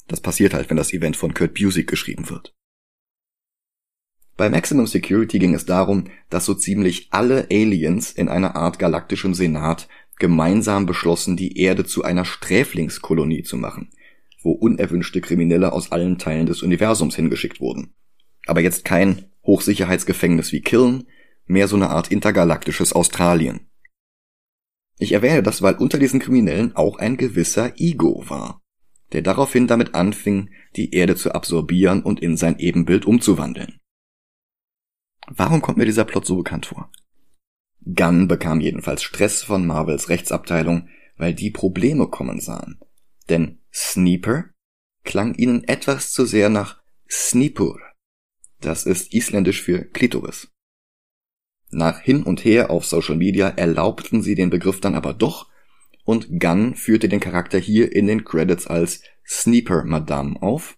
Das passiert halt, wenn das Event von Kurt Busiek geschrieben wird. Bei Maximum Security ging es darum, dass so ziemlich alle Aliens in einer Art galaktischem Senat gemeinsam beschlossen, die Erde zu einer Sträflingskolonie zu machen, wo unerwünschte Kriminelle aus allen Teilen des Universums hingeschickt wurden. Aber jetzt kein Hochsicherheitsgefängnis wie Kiln, mehr so eine Art intergalaktisches Australien. Ich erwähne das, weil unter diesen Kriminellen auch ein gewisser Ego war, der daraufhin damit anfing, die Erde zu absorbieren und in sein Ebenbild umzuwandeln. Warum kommt mir dieser Plot so bekannt vor? Gunn bekam jedenfalls Stress von Marvels Rechtsabteilung, weil die Probleme kommen sahen. Denn Sniper klang ihnen etwas zu sehr nach Snipur. Das ist isländisch für Klitoris. Nach hin und her auf Social Media erlaubten sie den Begriff dann aber doch und Gunn führte den Charakter hier in den Credits als Sniper Madame auf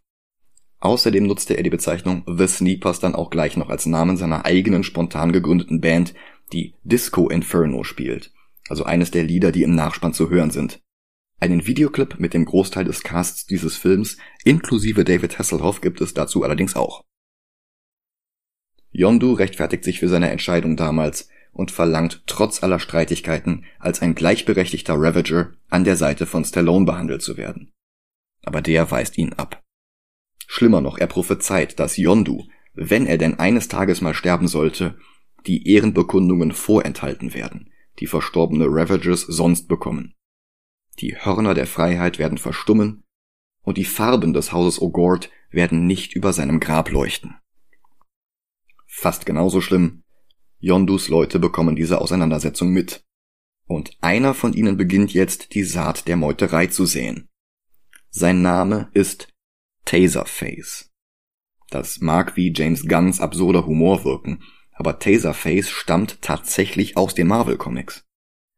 Außerdem nutzte er die Bezeichnung The Sneepers dann auch gleich noch als Namen seiner eigenen spontan gegründeten Band, die Disco Inferno spielt, also eines der Lieder, die im Nachspann zu hören sind. Einen Videoclip mit dem Großteil des Casts dieses Films, inklusive David Hasselhoff, gibt es dazu allerdings auch. Yondu rechtfertigt sich für seine Entscheidung damals und verlangt trotz aller Streitigkeiten als ein gleichberechtigter Ravager an der Seite von Stallone behandelt zu werden. Aber der weist ihn ab. Schlimmer noch, er prophezeit, dass Yondu, wenn er denn eines Tages mal sterben sollte, die Ehrenbekundungen vorenthalten werden, die verstorbene Ravagers sonst bekommen. Die Hörner der Freiheit werden verstummen und die Farben des Hauses O'Gord werden nicht über seinem Grab leuchten. Fast genauso schlimm, Yondus Leute bekommen diese Auseinandersetzung mit. Und einer von ihnen beginnt jetzt die Saat der Meuterei zu säen. Sein Name ist Taserface. Das mag wie James Gunns absurder Humor wirken, aber Taserface stammt tatsächlich aus den Marvel Comics.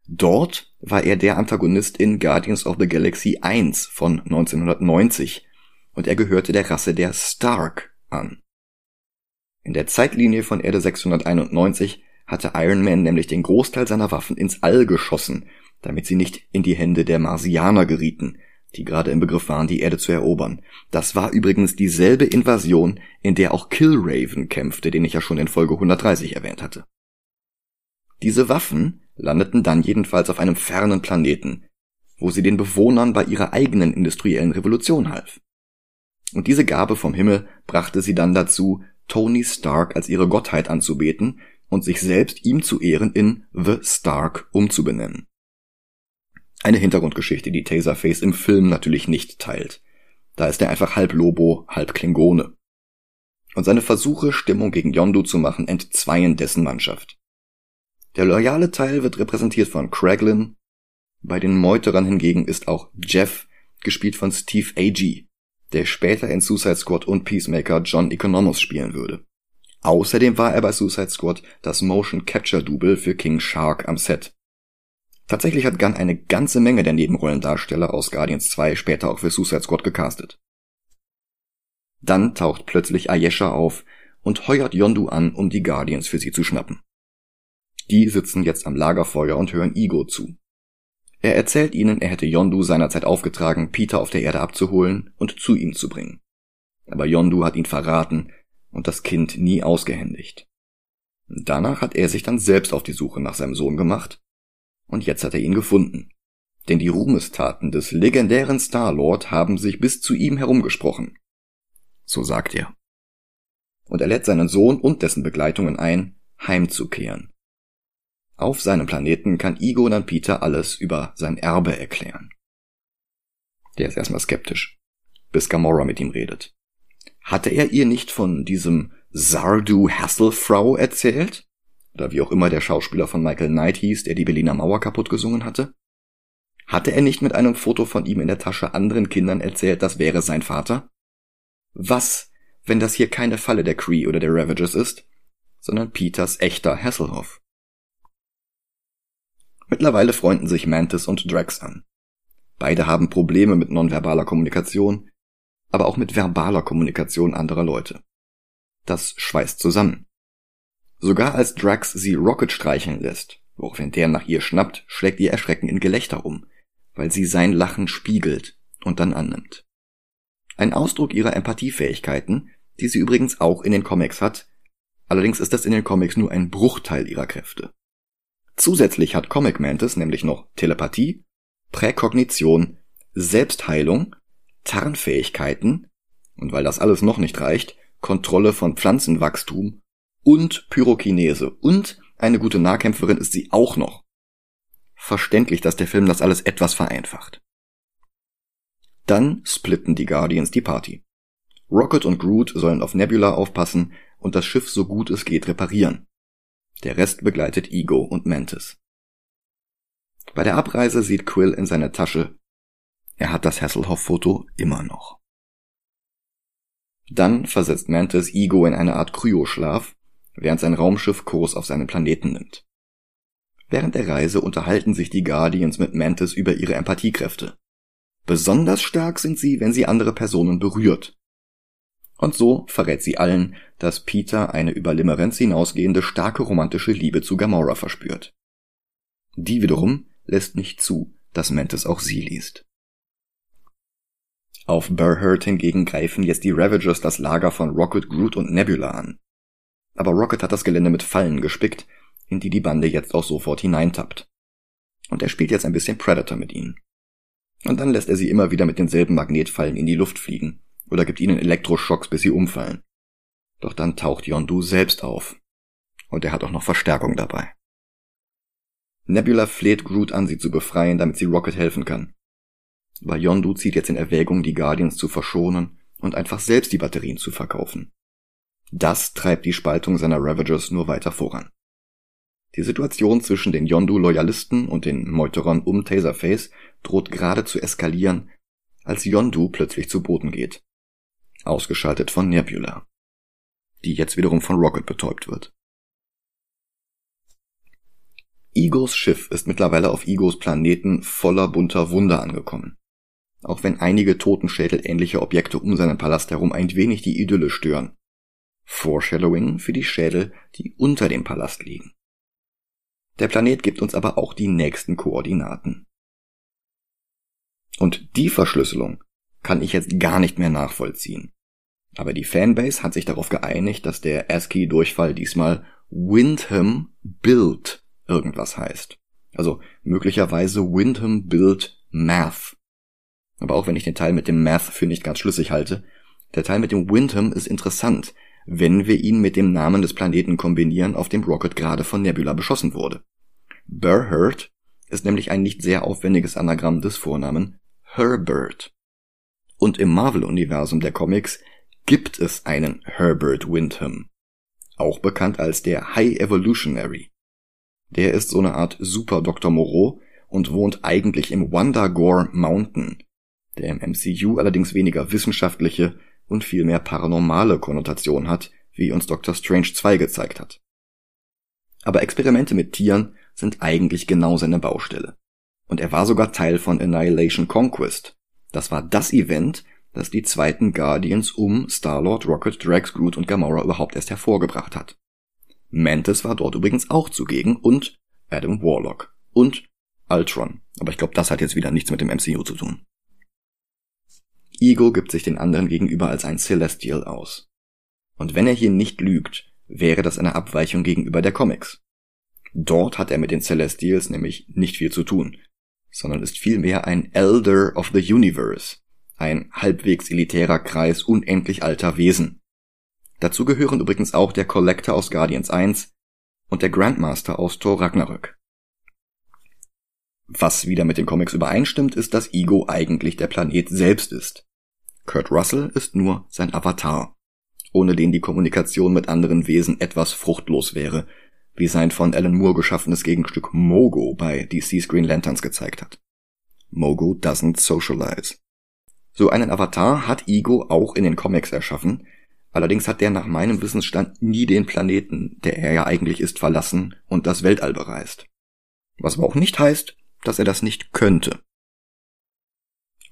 Dort war er der Antagonist in Guardians of the Galaxy 1 von 1990 und er gehörte der Rasse der Stark an. In der Zeitlinie von Erde 691 hatte Iron Man nämlich den Großteil seiner Waffen ins All geschossen, damit sie nicht in die Hände der Marsianer gerieten, die gerade im Begriff waren, die Erde zu erobern. Das war übrigens dieselbe Invasion, in der auch Killraven kämpfte, den ich ja schon in Folge 130 erwähnt hatte. Diese Waffen landeten dann jedenfalls auf einem fernen Planeten, wo sie den Bewohnern bei ihrer eigenen industriellen Revolution half. Und diese Gabe vom Himmel brachte sie dann dazu, Tony Stark als ihre Gottheit anzubeten und sich selbst ihm zu Ehren in The Stark umzubenennen. Eine Hintergrundgeschichte, die Taserface im Film natürlich nicht teilt. Da ist er einfach halb Lobo, halb Klingone. Und seine Versuche, Stimmung gegen Yondu zu machen, entzweien dessen Mannschaft. Der loyale Teil wird repräsentiert von Kraglin. Bei den Meuterern hingegen ist auch Jeff, gespielt von Steve Agee, der später in Suicide Squad und Peacemaker John Economos spielen würde. Außerdem war er bei Suicide Squad das Motion Capture Double für King Shark am Set. Tatsächlich hat Gunn eine ganze Menge der Nebenrollendarsteller aus Guardians 2 später auch für Suicide Squad gecastet. Dann taucht plötzlich Ayesha auf und heuert Yondu an, um die Guardians für sie zu schnappen. Die sitzen jetzt am Lagerfeuer und hören Ego zu. Er erzählt ihnen, er hätte Yondu seinerzeit aufgetragen, Peter auf der Erde abzuholen und zu ihm zu bringen. Aber Yondu hat ihn verraten, und das Kind nie ausgehändigt. Danach hat er sich dann selbst auf die Suche nach seinem Sohn gemacht und jetzt hat er ihn gefunden. Denn die Ruhmestaten des legendären Star-Lord haben sich bis zu ihm herumgesprochen. So sagt er. Und er lädt seinen Sohn und dessen Begleitungen ein, heimzukehren. Auf seinem Planeten kann Igo dann Peter alles über sein Erbe erklären. Der ist erstmal skeptisch, bis Gamora mit ihm redet. Hatte er ihr nicht von diesem Sardu Hasselfrau erzählt? Oder wie auch immer der Schauspieler von Michael Knight hieß, der die Berliner Mauer kaputt gesungen hatte? Hatte er nicht mit einem Foto von ihm in der Tasche anderen Kindern erzählt, das wäre sein Vater? Was, wenn das hier keine Falle der Cree oder der Ravagers ist, sondern Peters echter Hasselhoff? Mittlerweile freunden sich Mantis und Drax an. Beide haben Probleme mit nonverbaler Kommunikation, aber auch mit verbaler Kommunikation anderer Leute. Das schweißt zusammen. Sogar als Drax sie Rocket streicheln lässt, woraufhin der nach ihr schnappt, schlägt ihr Erschrecken in Gelächter um, weil sie sein Lachen spiegelt und dann annimmt. Ein Ausdruck ihrer Empathiefähigkeiten, die sie übrigens auch in den Comics hat, allerdings ist das in den Comics nur ein Bruchteil ihrer Kräfte. Zusätzlich hat Comic Mantis nämlich noch Telepathie, Präkognition, Selbstheilung, Tarnfähigkeiten und weil das alles noch nicht reicht, Kontrolle von Pflanzenwachstum und Pyrokinese und eine gute Nahkämpferin ist sie auch noch. Verständlich, dass der Film das alles etwas vereinfacht. Dann splitten die Guardians die Party. Rocket und Groot sollen auf Nebula aufpassen und das Schiff so gut es geht reparieren. Der Rest begleitet Ego und Mantis. Bei der Abreise sieht Quill in seine Tasche. Er hat das Hasselhoff-Foto immer noch. Dann versetzt Mantis Ego in eine Art Kryoschlaf, während sein Raumschiff Kurs auf seinen Planeten nimmt. Während der Reise unterhalten sich die Guardians mit Mantis über ihre Empathiekräfte. Besonders stark sind sie, wenn sie andere Personen berührt. Und so verrät sie allen, dass Peter eine über Limerenz hinausgehende starke romantische Liebe zu Gamora verspürt. Die wiederum lässt nicht zu, dass Mantis auch sie liest. Auf Burhurt hingegen greifen jetzt die Ravagers das Lager von Rocket, Groot und Nebula an. Aber Rocket hat das Gelände mit Fallen gespickt, in die die Bande jetzt auch sofort hineintappt. Und er spielt jetzt ein bisschen Predator mit ihnen. Und dann lässt er sie immer wieder mit denselben Magnetfallen in die Luft fliegen oder gibt ihnen Elektroschocks, bis sie umfallen. Doch dann taucht Yondu selbst auf. Und er hat auch noch Verstärkung dabei. Nebula fleht Groot an, sie zu befreien, damit sie Rocket helfen kann. Aber Yondu zieht jetzt in Erwägung, die Guardians zu verschonen und einfach selbst die Batterien zu verkaufen. Das treibt die Spaltung seiner Ravagers nur weiter voran. Die Situation zwischen den Yondu-Loyalisten und den Meuterern um Taserface droht gerade zu eskalieren, als Yondu plötzlich zu Boden geht. Ausgeschaltet von Nebula. Die jetzt wiederum von Rocket betäubt wird. Igos Schiff ist mittlerweile auf Igos Planeten voller bunter Wunder angekommen. Auch wenn einige Totenschädel ähnliche Objekte um seinen Palast herum ein wenig die Idylle stören. Foreshadowing für die Schädel, die unter dem Palast liegen. Der Planet gibt uns aber auch die nächsten Koordinaten. Und die Verschlüsselung kann ich jetzt gar nicht mehr nachvollziehen. Aber die Fanbase hat sich darauf geeinigt, dass der ASCII-Durchfall diesmal Windham Build irgendwas heißt. Also möglicherweise Windham Build Math. Aber auch wenn ich den Teil mit dem Math für nicht ganz schlüssig halte, der Teil mit dem Windham ist interessant, wenn wir ihn mit dem Namen des Planeten kombinieren, auf dem Rocket gerade von Nebula beschossen wurde. Burhurt ist nämlich ein nicht sehr aufwendiges Anagramm des Vornamen Herbert. Und im Marvel-Universum der Comics gibt es einen Herbert Windham, auch bekannt als der High Evolutionary. Der ist so eine Art Super Dr. Moreau und wohnt eigentlich im Wondagore Mountain, der im MCU allerdings weniger wissenschaftliche und viel mehr paranormale Konnotation hat, wie uns Dr. Strange 2 gezeigt hat. Aber Experimente mit Tieren sind eigentlich genau seine Baustelle. Und er war sogar Teil von Annihilation Conquest. Das war das Event, das die zweiten Guardians um Star-Lord, Rocket, Drax, Groot und Gamora überhaupt erst hervorgebracht hat. Mantis war dort übrigens auch zugegen und Adam Warlock und Ultron. Aber ich glaube, das hat jetzt wieder nichts mit dem MCU zu tun. Ego gibt sich den anderen gegenüber als ein Celestial aus. Und wenn er hier nicht lügt, wäre das eine Abweichung gegenüber der Comics. Dort hat er mit den Celestials nämlich nicht viel zu tun, sondern ist vielmehr ein Elder of the Universe, ein halbwegs elitärer Kreis unendlich alter Wesen. Dazu gehören übrigens auch der Collector aus Guardians 1 und der Grandmaster aus Thor Ragnarök. Was wieder mit den Comics übereinstimmt, ist, dass Ego eigentlich der Planet selbst ist. Kurt Russell ist nur sein Avatar, ohne den die Kommunikation mit anderen Wesen etwas fruchtlos wäre, wie sein von Alan Moore geschaffenes Gegenstück Mogo bei DC's Green Lanterns gezeigt hat. Mogo doesn't socialize. So einen Avatar hat Ego auch in den Comics erschaffen, allerdings hat der nach meinem Wissensstand nie den Planeten, der er ja eigentlich ist, verlassen und das Weltall bereist. Was aber auch nicht heißt, dass er das nicht könnte.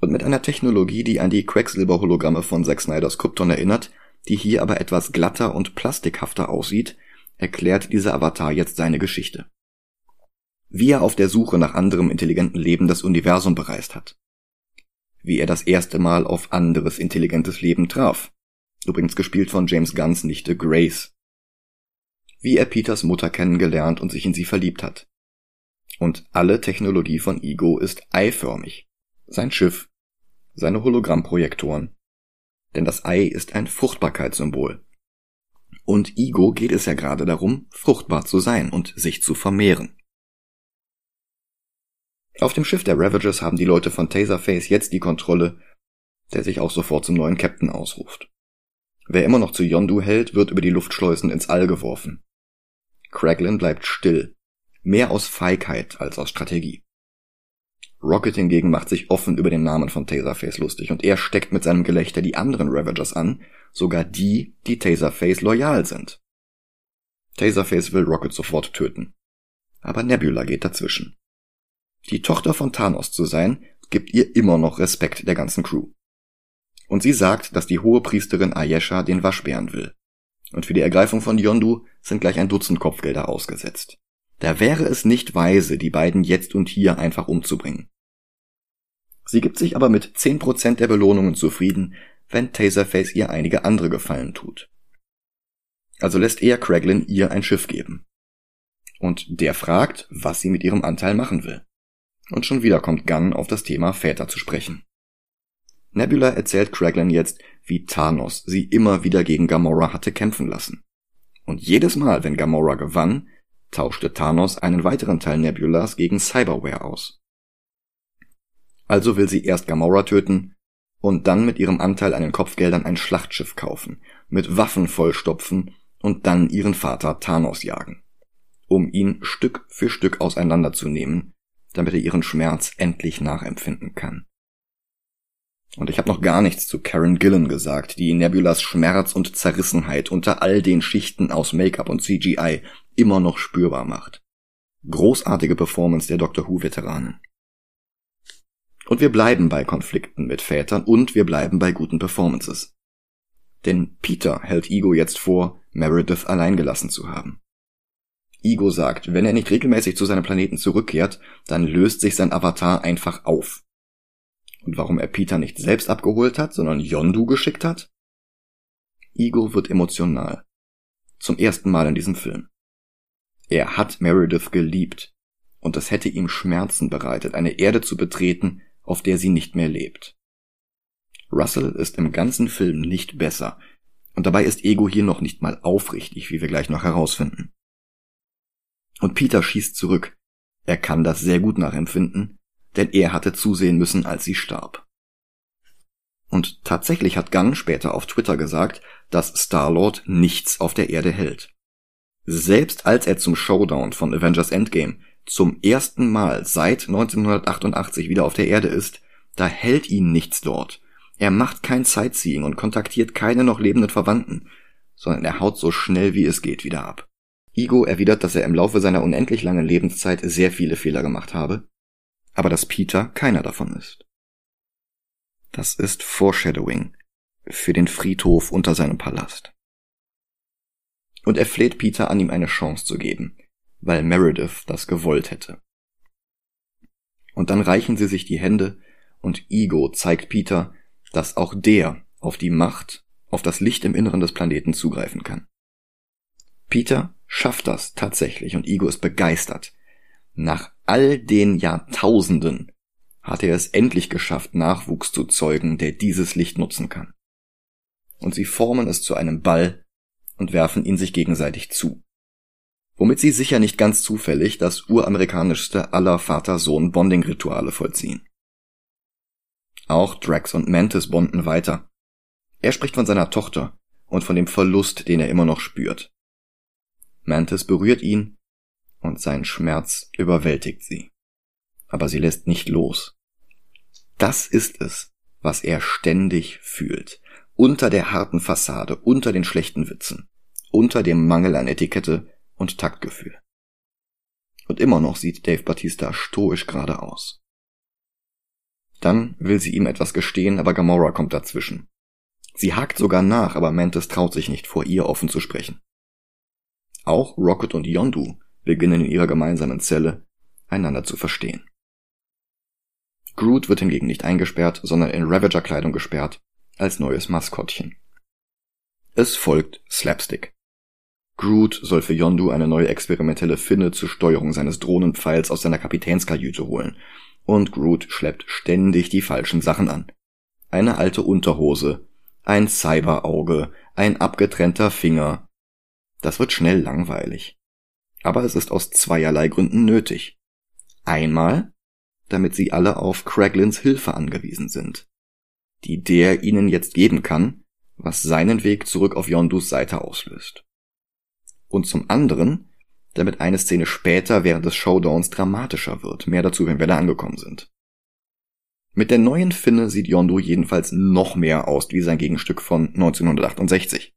Und mit einer Technologie, die an die Quecksilber-Hologramme von Zack Snyders Krypton erinnert, die hier aber etwas glatter und plastikhafter aussieht, erklärt dieser Avatar jetzt seine Geschichte. Wie er auf der Suche nach anderem intelligenten Leben das Universum bereist hat. Wie er das erste Mal auf anderes intelligentes Leben traf. Übrigens gespielt von James Gunns Nichte Grace. Wie er Peters Mutter kennengelernt und sich in sie verliebt hat. Und alle Technologie von Ego ist eiförmig. Sein Schiff, seine Hologrammprojektoren. Denn das Ei ist ein Fruchtbarkeitssymbol. Und Igo geht es ja gerade darum, fruchtbar zu sein und sich zu vermehren. Auf dem Schiff der Ravagers haben die Leute von Taserface jetzt die Kontrolle, der sich auch sofort zum neuen Captain ausruft. Wer immer noch zu Yondu hält, wird über die Luftschleusen ins All geworfen. Kraglin bleibt still, mehr aus Feigheit als aus Strategie. Rocket hingegen macht sich offen über den Namen von Taserface lustig und er steckt mit seinem Gelächter die anderen Ravagers an, sogar die, die Taserface loyal sind. Taserface will Rocket sofort töten. Aber Nebula geht dazwischen. Die Tochter von Thanos zu sein, gibt ihr immer noch Respekt der ganzen Crew. Und sie sagt, dass die hohe Priesterin Ayesha den Waschbären will. Und für die Ergreifung von Yondu sind gleich ein Dutzend Kopfgelder ausgesetzt. Da wäre es nicht weise, die beiden jetzt und hier einfach umzubringen. Sie gibt sich aber mit 10% der Belohnungen zufrieden, wenn Taserface ihr einige andere Gefallen tut. Also lässt er Kraglin ihr ein Schiff geben. Und der fragt, was sie mit ihrem Anteil machen will. Und schon wieder kommt Gunn auf das Thema Väter zu sprechen. Nebula erzählt Kraglin jetzt, wie Thanos sie immer wieder gegen Gamora hatte kämpfen lassen. Und jedes Mal, wenn Gamora gewann, tauschte Thanos einen weiteren Teil Nebulas gegen Cyberware aus. Also will sie erst Gamora töten und dann mit ihrem Anteil an den Kopfgeldern ein Schlachtschiff kaufen, mit Waffen vollstopfen und dann ihren Vater Thanos jagen, um ihn Stück für Stück auseinanderzunehmen, damit er ihren Schmerz endlich nachempfinden kann. Und ich habe noch gar nichts zu Karen Gillen gesagt, die Nebulas Schmerz und Zerrissenheit unter all den Schichten aus Make-up und CGI immer noch spürbar macht. Großartige Performance der Doctor Who-Veteranen. Und wir bleiben bei Konflikten mit Vätern und wir bleiben bei guten Performances. Denn Peter hält Ego jetzt vor, Meredith allein gelassen zu haben. Ego sagt, wenn er nicht regelmäßig zu seinem Planeten zurückkehrt, dann löst sich sein Avatar einfach auf. Und warum er Peter nicht selbst abgeholt hat, sondern Yondu geschickt hat? Ego wird emotional. Zum ersten Mal in diesem Film. Er hat Meredith geliebt. Und es hätte ihm Schmerzen bereitet, eine Erde zu betreten, auf der sie nicht mehr lebt. Russell ist im ganzen Film nicht besser, und dabei ist Ego hier noch nicht mal aufrichtig, wie wir gleich noch herausfinden. Und Peter schießt zurück. Er kann das sehr gut nachempfinden, denn er hatte zusehen müssen, als sie starb. Und tatsächlich hat Gunn später auf Twitter gesagt, dass Star-Lord nichts auf der Erde hält. Selbst als er zum Showdown von Avengers Endgame zum ersten Mal seit 1988 wieder auf der Erde ist, da hält ihn nichts dort. Er macht kein Sightseeing und kontaktiert keine noch lebenden Verwandten, sondern er haut so schnell wie es geht wieder ab. Igo erwidert, dass er im Laufe seiner unendlich langen Lebenszeit sehr viele Fehler gemacht habe, aber dass Peter keiner davon ist. Das ist Foreshadowing für den Friedhof unter seinem Palast. Und er fleht Peter an, ihm eine Chance zu geben, weil Meredith das gewollt hätte. Und dann reichen sie sich die Hände und Ego zeigt Peter, dass auch der auf die Macht auf das Licht im Inneren des Planeten zugreifen kann. Peter schafft das tatsächlich und Igo ist begeistert. Nach all den Jahrtausenden hat er es endlich geschafft, Nachwuchs zu zeugen, der dieses Licht nutzen kann. Und sie formen es zu einem Ball und werfen ihn sich gegenseitig zu. Womit sie sicher nicht ganz zufällig das uramerikanischste aller Vater-Sohn-Bonding-Rituale vollziehen. Auch Drax und Mantis bonden weiter. Er spricht von seiner Tochter und von dem Verlust, den er immer noch spürt. Mantis berührt ihn und sein Schmerz überwältigt sie. Aber sie lässt nicht los. Das ist es, was er ständig fühlt. Unter der harten Fassade, unter den schlechten Witzen, unter dem Mangel an Etikette und Taktgefühl. Und immer noch sieht Dave Batista stoisch geradeaus. Dann will sie ihm etwas gestehen, aber Gamora kommt dazwischen. Sie hakt sogar nach, aber Mantis traut sich nicht, vor ihr offen zu sprechen. Auch Rocket und Yondu beginnen in ihrer gemeinsamen Zelle einander zu verstehen. Groot wird hingegen nicht eingesperrt, sondern in Ravager-Kleidung gesperrt, als neues Maskottchen. Es folgt Slapstick. Groot soll für Yondu eine neue experimentelle Finne zur Steuerung seines Drohnenpfeils aus seiner Kapitänskajüte holen, und Groot schleppt ständig die falschen Sachen an. Eine alte Unterhose, ein Cyberauge, ein abgetrennter Finger. Das wird schnell langweilig. Aber es ist aus zweierlei Gründen nötig. Einmal, damit sie alle auf Craglins Hilfe angewiesen sind, die der ihnen jetzt geben kann, was seinen Weg zurück auf Yondus Seite auslöst. Und zum anderen, damit eine Szene später während des Showdowns dramatischer wird, mehr dazu, wenn wir da angekommen sind. Mit der neuen Finne sieht Yondu jedenfalls noch mehr aus wie sein Gegenstück von 1968.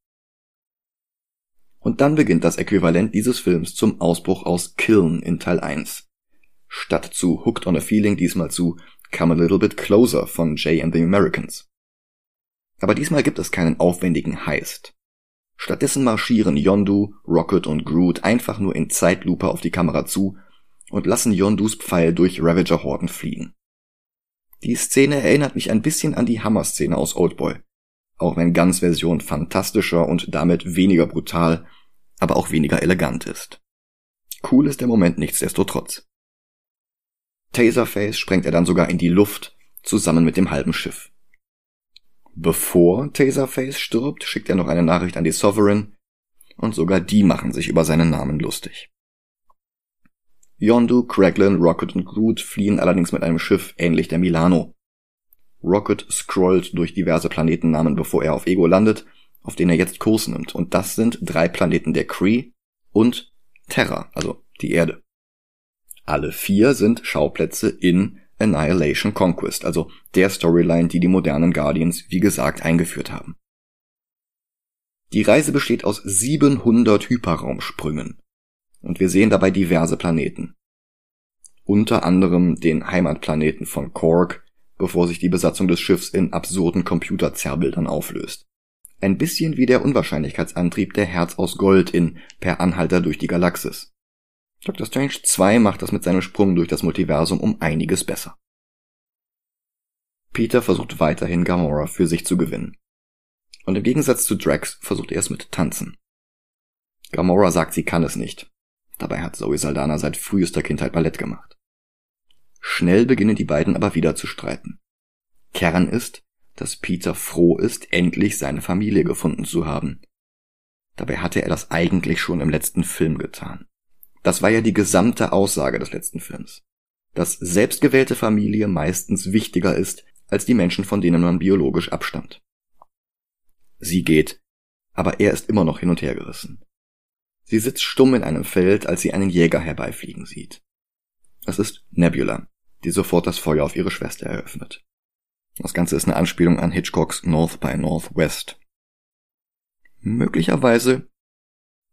Und dann beginnt das Äquivalent dieses Films zum Ausbruch aus Kiln in Teil 1. Statt zu Hooked on a Feeling diesmal zu Come a Little Bit Closer von Jay and the Americans. Aber diesmal gibt es keinen aufwendigen Heist. Stattdessen marschieren Yondu, Rocket und Groot einfach nur in Zeitlupe auf die Kamera zu und lassen Yondus Pfeil durch Ravager-Horden fliegen. Die Szene erinnert mich ein bisschen an die Hammer-Szene aus Oldboy, auch wenn Guns Version fantastischer und damit weniger brutal, aber auch weniger elegant ist. Cool ist der Moment nichtsdestotrotz. Taserface sprengt er dann sogar in die Luft, zusammen mit dem halben Schiff. Bevor Taserface stirbt, schickt er noch eine Nachricht an die Sovereign, und sogar die machen sich über seinen Namen lustig. Yondu, Kraglin, Rocket und Groot fliehen allerdings mit einem Schiff ähnlich der Milano. Rocket scrollt durch diverse Planetennamen, bevor er auf Ego landet, auf den er jetzt Kurs nimmt. Und das sind drei Planeten der Kree und Terra, also die Erde. Alle vier sind Schauplätze in Annihilation Conquest, also der Storyline, die die modernen Guardians, wie gesagt, eingeführt haben. Die Reise besteht aus 700 Hyperraumsprüngen. Und wir sehen dabei diverse Planeten. Unter anderem den Heimatplaneten von Korg, bevor sich die Besatzung des Schiffs in absurden Computerzerrbildern auflöst. Ein bisschen wie der Unwahrscheinlichkeitsantrieb der Herz aus Gold in Per Anhalter durch die Galaxis. Dr. Strange 2 macht das mit seinem Sprung durch das Multiversum um einiges besser. Peter versucht weiterhin Gamora für sich zu gewinnen. Und im Gegensatz zu Drax versucht er es mit Tanzen. Gamora sagt, sie kann es nicht. Dabei hat Zoe Saldana seit frühester Kindheit Ballett gemacht. Schnell beginnen die beiden aber wieder zu streiten. Kern ist, dass Peter froh ist, endlich seine Familie gefunden zu haben. Dabei hatte er das eigentlich schon im letzten Film getan. Das war ja die gesamte Aussage des letzten Films. Dass selbstgewählte Familie meistens wichtiger ist als die Menschen, von denen man biologisch abstammt. Sie geht, aber er ist immer noch hin und her gerissen. Sie sitzt stumm in einem Feld, als sie einen Jäger herbeifliegen sieht. Es ist Nebula, die sofort das Feuer auf ihre Schwester eröffnet. Das Ganze ist eine Anspielung an Hitchcocks North by Northwest. Möglicherweise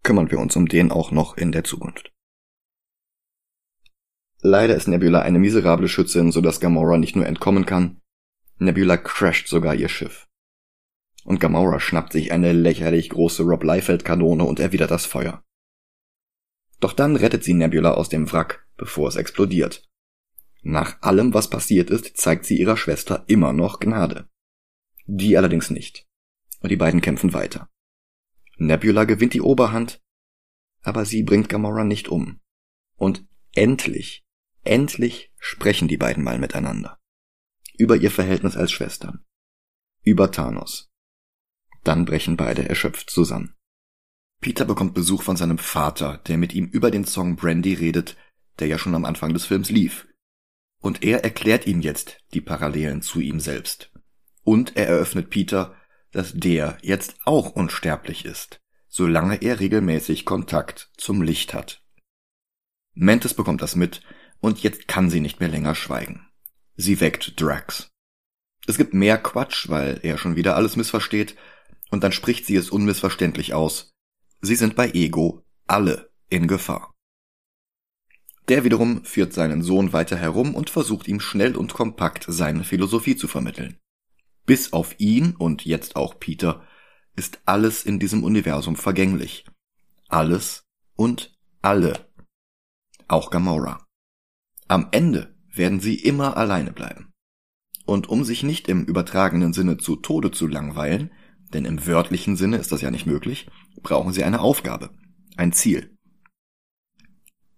kümmern wir uns um den auch noch in der Zukunft. Leider ist Nebula eine miserable Schützin, so dass Gamora nicht nur entkommen kann, Nebula crasht sogar ihr Schiff. Und Gamora schnappt sich eine lächerlich große Rob Liefeld Kanone und erwidert das Feuer. Doch dann rettet sie Nebula aus dem Wrack, bevor es explodiert. Nach allem, was passiert ist, zeigt sie ihrer Schwester immer noch Gnade. Die allerdings nicht. und die beiden kämpfen weiter. Nebula gewinnt die Oberhand, aber sie bringt Gamora nicht um. Und endlich, endlich sprechen die beiden mal miteinander. Über ihr Verhältnis als Schwestern. Über Thanos. Dann brechen beide erschöpft zusammen. Peter bekommt Besuch von seinem Vater, der mit ihm über den Song Brandy redet, der ja schon am Anfang des Films lief. Und er erklärt ihm jetzt die Parallelen zu ihm selbst. Und er eröffnet Peter, dass der jetzt auch unsterblich ist, solange er regelmäßig Kontakt zum Licht hat. Mantis bekommt das mit und jetzt kann sie nicht mehr länger schweigen. Sie weckt Drax. Es gibt mehr Quatsch, weil er schon wieder alles missversteht, und dann spricht sie es unmissverständlich aus. Sie sind bei Ego alle in Gefahr. Der wiederum führt seinen Sohn weiter herum und versucht ihm schnell und kompakt seine Philosophie zu vermitteln. Bis auf ihn und jetzt auch Peter ist alles in diesem Universum vergänglich. Alles und alle. Auch Gamora. Am Ende werden sie immer alleine bleiben. Und um sich nicht im übertragenen Sinne zu Tode zu langweilen, denn im wörtlichen Sinne ist das ja nicht möglich, brauchen sie eine Aufgabe, ein Ziel.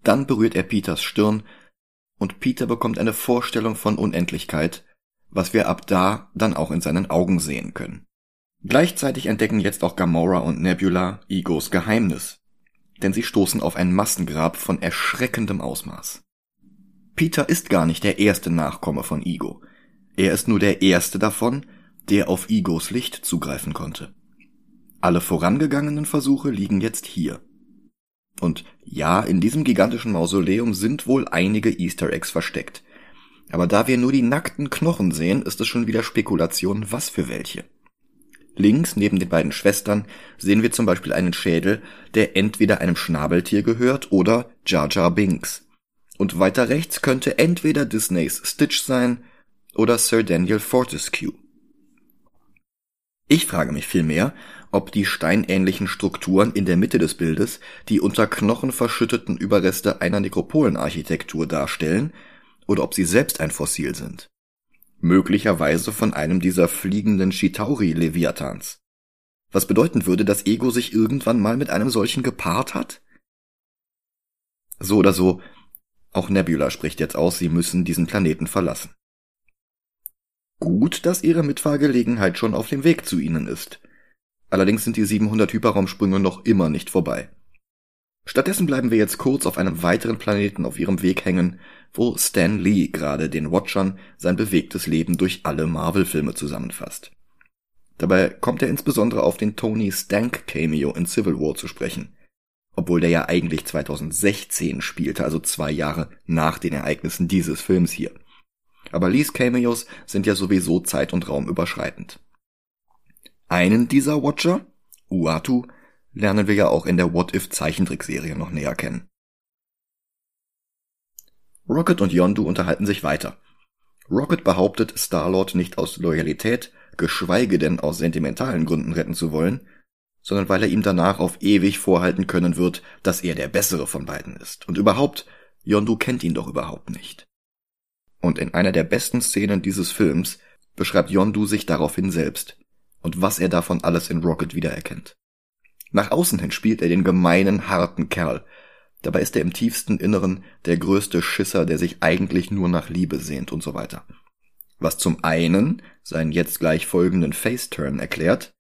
Dann berührt er Peters Stirn und Peter bekommt eine Vorstellung von Unendlichkeit, was wir ab da dann auch in seinen Augen sehen können. Gleichzeitig entdecken jetzt auch Gamora und Nebula Igos Geheimnis, denn sie stoßen auf ein Massengrab von erschreckendem Ausmaß. Peter ist gar nicht der erste Nachkomme von Igo. Er ist nur der erste davon, der auf Igos Licht zugreifen konnte. Alle vorangegangenen Versuche liegen jetzt hier. Und ja, in diesem gigantischen Mausoleum sind wohl einige Easter Eggs versteckt. Aber da wir nur die nackten Knochen sehen, ist es schon wieder Spekulation, was für welche. Links neben den beiden Schwestern sehen wir zum Beispiel einen Schädel, der entweder einem Schnabeltier gehört oder Jar Jar Binks. Und weiter rechts könnte entweder Disneys Stitch sein oder Sir Daniel Fortescue. Ich frage mich vielmehr, ob die steinähnlichen Strukturen in der Mitte des Bildes die unter Knochen verschütteten Überreste einer Nekropolenarchitektur darstellen oder ob sie selbst ein Fossil sind möglicherweise von einem dieser fliegenden Chitauri-Leviathans. Was bedeuten würde, dass Ego sich irgendwann mal mit einem solchen gepaart hat? So oder so, auch Nebula spricht jetzt aus, sie müssen diesen Planeten verlassen. Gut, dass ihre Mitfahrgelegenheit schon auf dem Weg zu ihnen ist. Allerdings sind die 700 Hyperraumsprünge noch immer nicht vorbei. Stattdessen bleiben wir jetzt kurz auf einem weiteren Planeten auf ihrem Weg hängen, wo Stan Lee gerade den Watchern sein bewegtes Leben durch alle Marvel-Filme zusammenfasst. Dabei kommt er insbesondere auf den Tony Stank Cameo in Civil War zu sprechen, obwohl der ja eigentlich 2016 spielte, also zwei Jahre nach den Ereignissen dieses Films hier. Aber Lees Cameos sind ja sowieso zeit- und raumüberschreitend. Einen dieser Watcher, Uatu, lernen wir ja auch in der What If Zeichentrickserie noch näher kennen. Rocket und Yondu unterhalten sich weiter. Rocket behauptet, Star-Lord nicht aus Loyalität, geschweige denn aus sentimentalen Gründen retten zu wollen, sondern weil er ihm danach auf ewig vorhalten können wird, dass er der bessere von beiden ist. Und überhaupt, Yondu kennt ihn doch überhaupt nicht. Und in einer der besten Szenen dieses Films beschreibt Yondu sich daraufhin selbst und was er davon alles in Rocket wiedererkennt. Nach außen hin spielt er den gemeinen, harten Kerl. Dabei ist er im tiefsten Inneren der größte Schisser, der sich eigentlich nur nach Liebe sehnt und so weiter. Was zum einen seinen jetzt gleich folgenden Faceturn erklärt.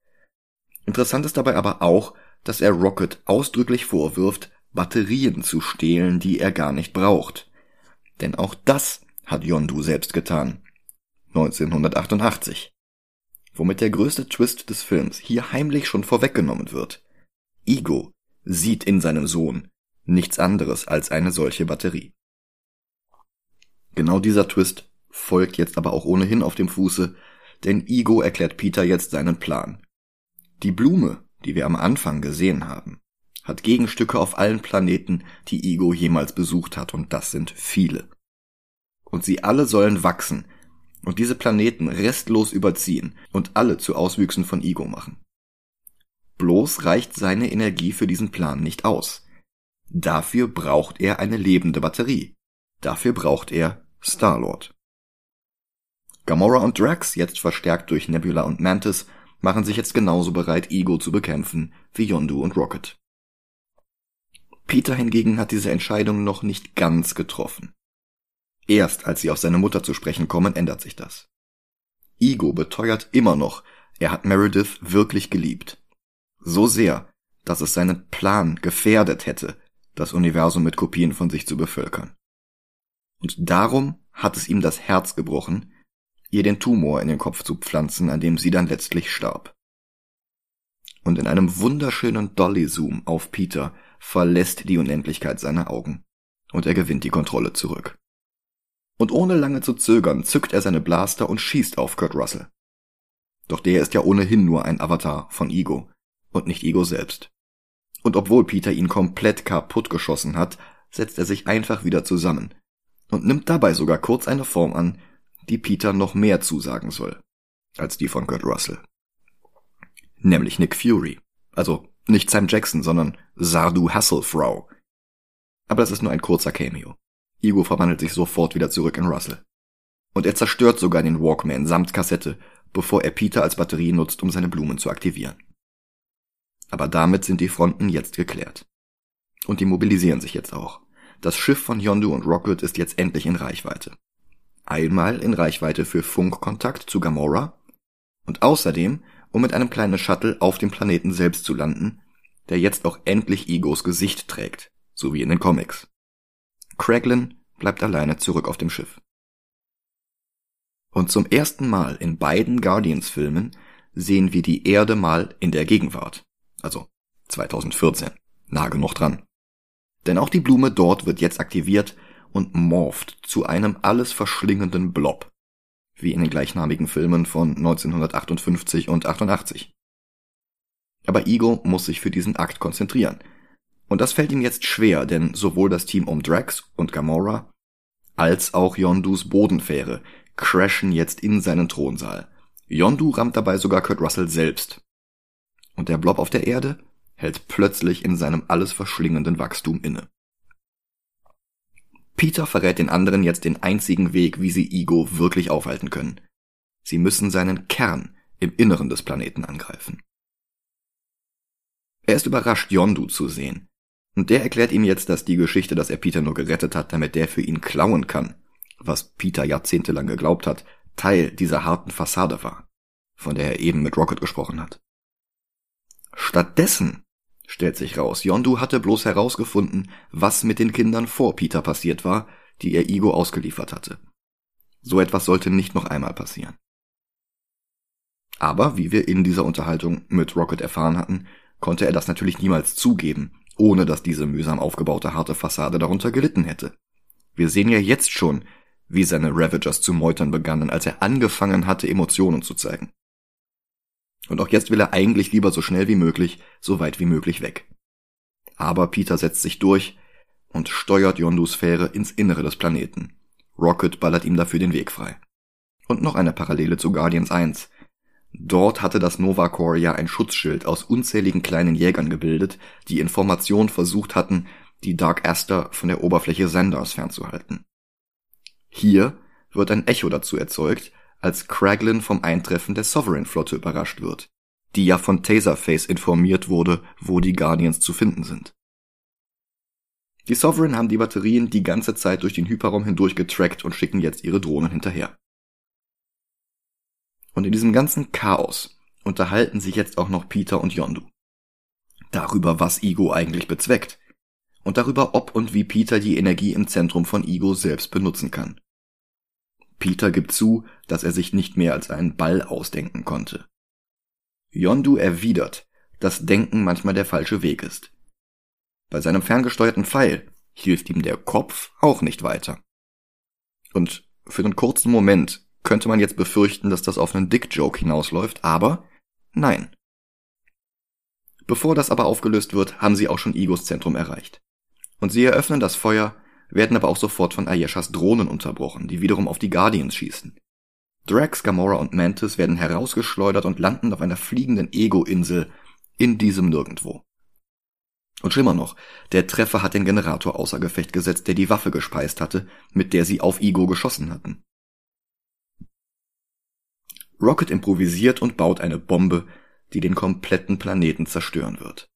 Interessant ist dabei aber auch, dass er Rocket ausdrücklich vorwirft, Batterien zu stehlen, die er gar nicht braucht. Denn auch das hat Yondu selbst getan. 1988. Womit der größte Twist des Films hier heimlich schon vorweggenommen wird. Ego sieht in seinem Sohn nichts anderes als eine solche Batterie. Genau dieser Twist folgt jetzt aber auch ohnehin auf dem Fuße, denn Ego erklärt Peter jetzt seinen Plan. Die Blume, die wir am Anfang gesehen haben, hat Gegenstücke auf allen Planeten, die Ego jemals besucht hat, und das sind viele. Und sie alle sollen wachsen und diese Planeten restlos überziehen und alle zu Auswüchsen von Ego machen. Bloß reicht seine Energie für diesen Plan nicht aus. Dafür braucht er eine lebende Batterie. Dafür braucht er Star-Lord. Gamora und Drax, jetzt verstärkt durch Nebula und Mantis, machen sich jetzt genauso bereit, Ego zu bekämpfen wie Yondu und Rocket. Peter hingegen hat diese Entscheidung noch nicht ganz getroffen. Erst als sie auf seine Mutter zu sprechen kommen, ändert sich das. Ego beteuert immer noch, er hat Meredith wirklich geliebt. So sehr, dass es seinen Plan gefährdet hätte, das Universum mit Kopien von sich zu bevölkern. Und darum hat es ihm das Herz gebrochen, ihr den Tumor in den Kopf zu pflanzen, an dem sie dann letztlich starb. Und in einem wunderschönen Dolly-Zoom auf Peter verlässt die Unendlichkeit seine Augen, und er gewinnt die Kontrolle zurück. Und ohne lange zu zögern zückt er seine Blaster und schießt auf Kurt Russell. Doch der ist ja ohnehin nur ein Avatar von Ego und nicht Ego selbst. Und obwohl Peter ihn komplett kaputt geschossen hat, setzt er sich einfach wieder zusammen und nimmt dabei sogar kurz eine Form an, die Peter noch mehr zusagen soll als die von Kurt Russell. Nämlich Nick Fury. Also nicht Sam Jackson, sondern Sardu Hasselfrau. Aber das ist nur ein kurzer Cameo. Ego verwandelt sich sofort wieder zurück in Russell. Und er zerstört sogar den Walkman samt Kassette, bevor er Peter als Batterie nutzt, um seine Blumen zu aktivieren. Aber damit sind die Fronten jetzt geklärt. Und die mobilisieren sich jetzt auch. Das Schiff von Yondu und Rocket ist jetzt endlich in Reichweite. Einmal in Reichweite für Funkkontakt zu Gamora und außerdem, um mit einem kleinen Shuttle auf dem Planeten selbst zu landen, der jetzt auch endlich Egos Gesicht trägt, so wie in den Comics. Kraglin bleibt alleine zurück auf dem Schiff. Und zum ersten Mal in beiden Guardians-Filmen sehen wir die Erde mal in der Gegenwart. Also 2014. Nah genug dran. Denn auch die Blume dort wird jetzt aktiviert und morpht zu einem alles verschlingenden Blob. Wie in den gleichnamigen Filmen von 1958 und 88. Aber Ego muss sich für diesen Akt konzentrieren. Und das fällt ihm jetzt schwer, denn sowohl das Team um Drax und Gamora als auch Yondus Bodenfähre crashen jetzt in seinen Thronsaal. Yondu rammt dabei sogar Kurt Russell selbst. Und der Blob auf der Erde hält plötzlich in seinem alles verschlingenden Wachstum inne. Peter verrät den anderen jetzt den einzigen Weg, wie sie Ego wirklich aufhalten können. Sie müssen seinen Kern im Inneren des Planeten angreifen. Er ist überrascht, Yondu zu sehen. Und der erklärt ihm jetzt, dass die Geschichte, dass er Peter nur gerettet hat, damit der für ihn klauen kann, was Peter jahrzehntelang geglaubt hat, Teil dieser harten Fassade war, von der er eben mit Rocket gesprochen hat. Stattdessen stellt sich raus, Yondu hatte bloß herausgefunden, was mit den Kindern vor Peter passiert war, die er Igo ausgeliefert hatte. So etwas sollte nicht noch einmal passieren. Aber wie wir in dieser Unterhaltung mit Rocket erfahren hatten, konnte er das natürlich niemals zugeben, ohne dass diese mühsam aufgebaute harte Fassade darunter gelitten hätte. Wir sehen ja jetzt schon, wie seine Ravagers zu meutern begannen, als er angefangen hatte, Emotionen zu zeigen. Und auch jetzt will er eigentlich lieber so schnell wie möglich, so weit wie möglich weg. Aber Peter setzt sich durch und steuert Yondus Fähre ins Innere des Planeten. Rocket ballert ihm dafür den Weg frei. Und noch eine Parallele zu Guardians 1. Dort hatte das Nova Corps ja ein Schutzschild aus unzähligen kleinen Jägern gebildet, die Informationen versucht hatten, die Dark Aster von der Oberfläche Sanders fernzuhalten. Hier wird ein Echo dazu erzeugt, als Kraglin vom Eintreffen der Sovereign-Flotte überrascht wird, die ja von Taserface informiert wurde, wo die Guardians zu finden sind. Die Sovereign haben die Batterien die ganze Zeit durch den Hyperraum hindurch getrackt und schicken jetzt ihre Drohnen hinterher. Und in diesem ganzen Chaos unterhalten sich jetzt auch noch Peter und Yondu. Darüber, was Ego eigentlich bezweckt. Und darüber, ob und wie Peter die Energie im Zentrum von Ego selbst benutzen kann. Peter gibt zu, dass er sich nicht mehr als einen Ball ausdenken konnte. Yondu erwidert, dass Denken manchmal der falsche Weg ist. Bei seinem ferngesteuerten Pfeil hilft ihm der Kopf auch nicht weiter. Und für einen kurzen Moment könnte man jetzt befürchten, dass das auf einen Dick-Joke hinausläuft, aber nein. Bevor das aber aufgelöst wird, haben sie auch schon Igos Zentrum erreicht. Und sie eröffnen das Feuer werden aber auch sofort von Ayeshas Drohnen unterbrochen, die wiederum auf die Guardians schießen. Drax, Gamora und Mantis werden herausgeschleudert und landen auf einer fliegenden Ego-Insel in diesem Nirgendwo. Und schlimmer noch, der Treffer hat den Generator außer Gefecht gesetzt, der die Waffe gespeist hatte, mit der sie auf Ego geschossen hatten. Rocket improvisiert und baut eine Bombe, die den kompletten Planeten zerstören wird.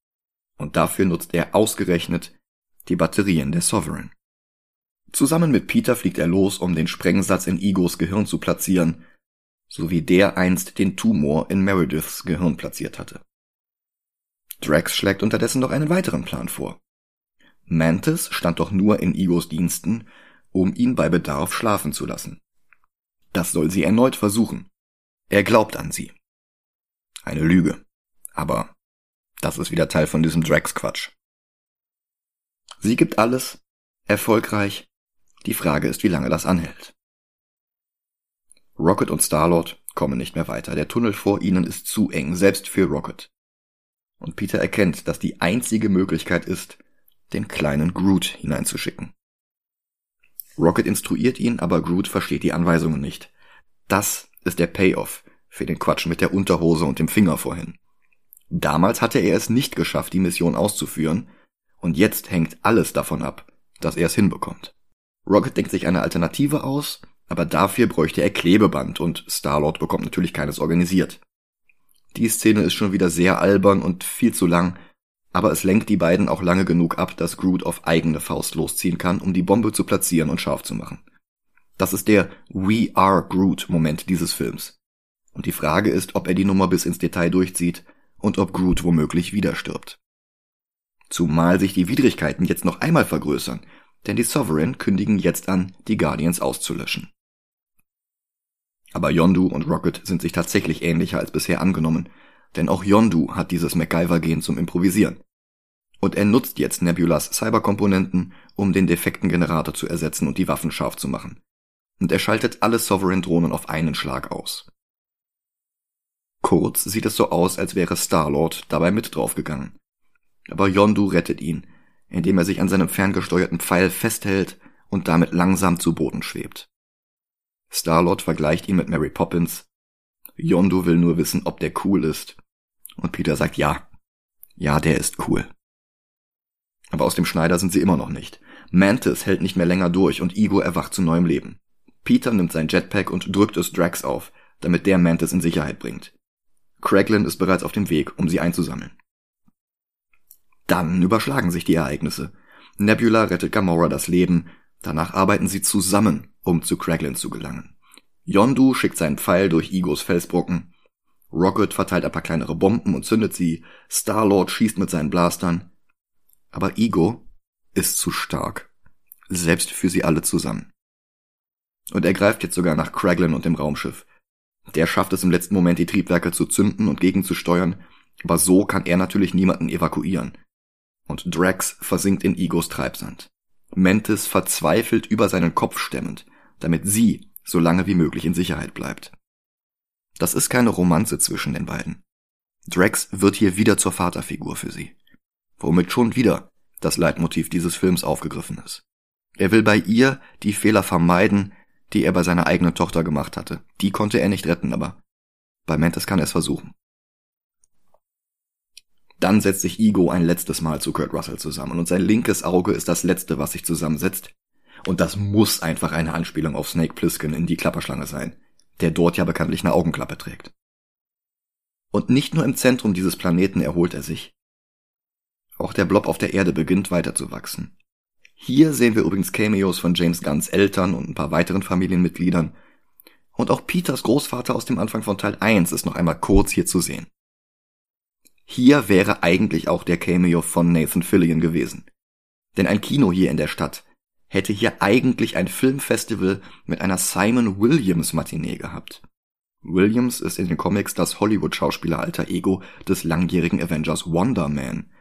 Und dafür nutzt er ausgerechnet die Batterien der Sovereign. Zusammen mit Peter fliegt er los, um den Sprengsatz in Igos Gehirn zu platzieren, so wie der einst den Tumor in Merediths Gehirn platziert hatte. Drax schlägt unterdessen noch einen weiteren Plan vor. Mantis stand doch nur in Igos Diensten, um ihn bei Bedarf schlafen zu lassen. Das soll sie erneut versuchen. Er glaubt an sie. Eine Lüge. Aber das ist wieder Teil von diesem Drax-Quatsch. Sie gibt alles, erfolgreich. Die Frage ist, wie lange das anhält. Rocket und Starlord kommen nicht mehr weiter. Der Tunnel vor ihnen ist zu eng, selbst für Rocket. Und Peter erkennt, dass die einzige Möglichkeit ist, den kleinen Groot hineinzuschicken. Rocket instruiert ihn, aber Groot versteht die Anweisungen nicht. Das ist der Payoff für den Quatsch mit der Unterhose und dem Finger vorhin. Damals hatte er es nicht geschafft, die Mission auszuführen, und jetzt hängt alles davon ab, dass er es hinbekommt. Rocket denkt sich eine Alternative aus, aber dafür bräuchte er Klebeband und Starlord bekommt natürlich keines organisiert. Die Szene ist schon wieder sehr albern und viel zu lang, aber es lenkt die beiden auch lange genug ab, dass Groot auf eigene Faust losziehen kann, um die Bombe zu platzieren und scharf zu machen. Das ist der We are Groot Moment dieses Films. Und die Frage ist, ob er die Nummer bis ins Detail durchzieht und ob Groot womöglich wieder stirbt. Zumal sich die Widrigkeiten jetzt noch einmal vergrößern, denn die Sovereign kündigen jetzt an, die Guardians auszulöschen. Aber Yondu und Rocket sind sich tatsächlich ähnlicher als bisher angenommen, denn auch Yondu hat dieses MacGyver-Gen zum Improvisieren. Und er nutzt jetzt Nebulas Cyberkomponenten, um den defekten Generator zu ersetzen und die Waffen scharf zu machen. Und er schaltet alle Sovereign-Drohnen auf einen Schlag aus. Kurz sieht es so aus, als wäre Star-Lord dabei mit draufgegangen. Aber Yondu rettet ihn, indem er sich an seinem ferngesteuerten Pfeil festhält und damit langsam zu Boden schwebt. Starlord vergleicht ihn mit Mary Poppins. Yondu will nur wissen, ob der cool ist. Und Peter sagt ja. Ja, der ist cool. Aber aus dem Schneider sind sie immer noch nicht. Mantis hält nicht mehr länger durch und Ego erwacht zu neuem Leben. Peter nimmt sein Jetpack und drückt es Drax auf, damit der Mantis in Sicherheit bringt. Kraglin ist bereits auf dem Weg, um sie einzusammeln. Dann überschlagen sich die Ereignisse. Nebula rettet Gamora das Leben, danach arbeiten sie zusammen, um zu Kraglin zu gelangen. Yondu schickt seinen Pfeil durch Igos Felsbrocken. Rocket verteilt ein paar kleinere Bomben und zündet sie. Star-Lord schießt mit seinen Blastern. Aber Ego ist zu stark. Selbst für sie alle zusammen. Und er greift jetzt sogar nach Kraglin und dem Raumschiff. Der schafft es im letzten Moment, die Triebwerke zu zünden und gegenzusteuern, aber so kann er natürlich niemanden evakuieren. Und Drax versinkt in Igos Treibsand. Mantis verzweifelt über seinen Kopf stemmend damit sie so lange wie möglich in Sicherheit bleibt. Das ist keine Romanze zwischen den beiden. Drax wird hier wieder zur Vaterfigur für sie, womit schon wieder das Leitmotiv dieses Films aufgegriffen ist. Er will bei ihr die Fehler vermeiden, die er bei seiner eigenen Tochter gemacht hatte. Die konnte er nicht retten, aber bei Mantis kann er es versuchen. Dann setzt sich Ego ein letztes Mal zu Kurt Russell zusammen und sein linkes Auge ist das letzte, was sich zusammensetzt, und das muss einfach eine Anspielung auf Snake Plissken in die Klapperschlange sein, der dort ja bekanntlich eine Augenklappe trägt. Und nicht nur im Zentrum dieses Planeten erholt er sich. Auch der Blob auf der Erde beginnt weiterzuwachsen. Hier sehen wir übrigens Cameos von James Gunns Eltern und ein paar weiteren Familienmitgliedern. Und auch Peters Großvater aus dem Anfang von Teil 1 ist noch einmal kurz hier zu sehen. Hier wäre eigentlich auch der Cameo von Nathan Fillion gewesen. Denn ein Kino hier in der Stadt hätte hier eigentlich ein Filmfestival mit einer Simon Williams Matinee gehabt. Williams ist in den Comics das Hollywood-Schauspieler-Alter Ego des langjährigen Avengers Wonder Man.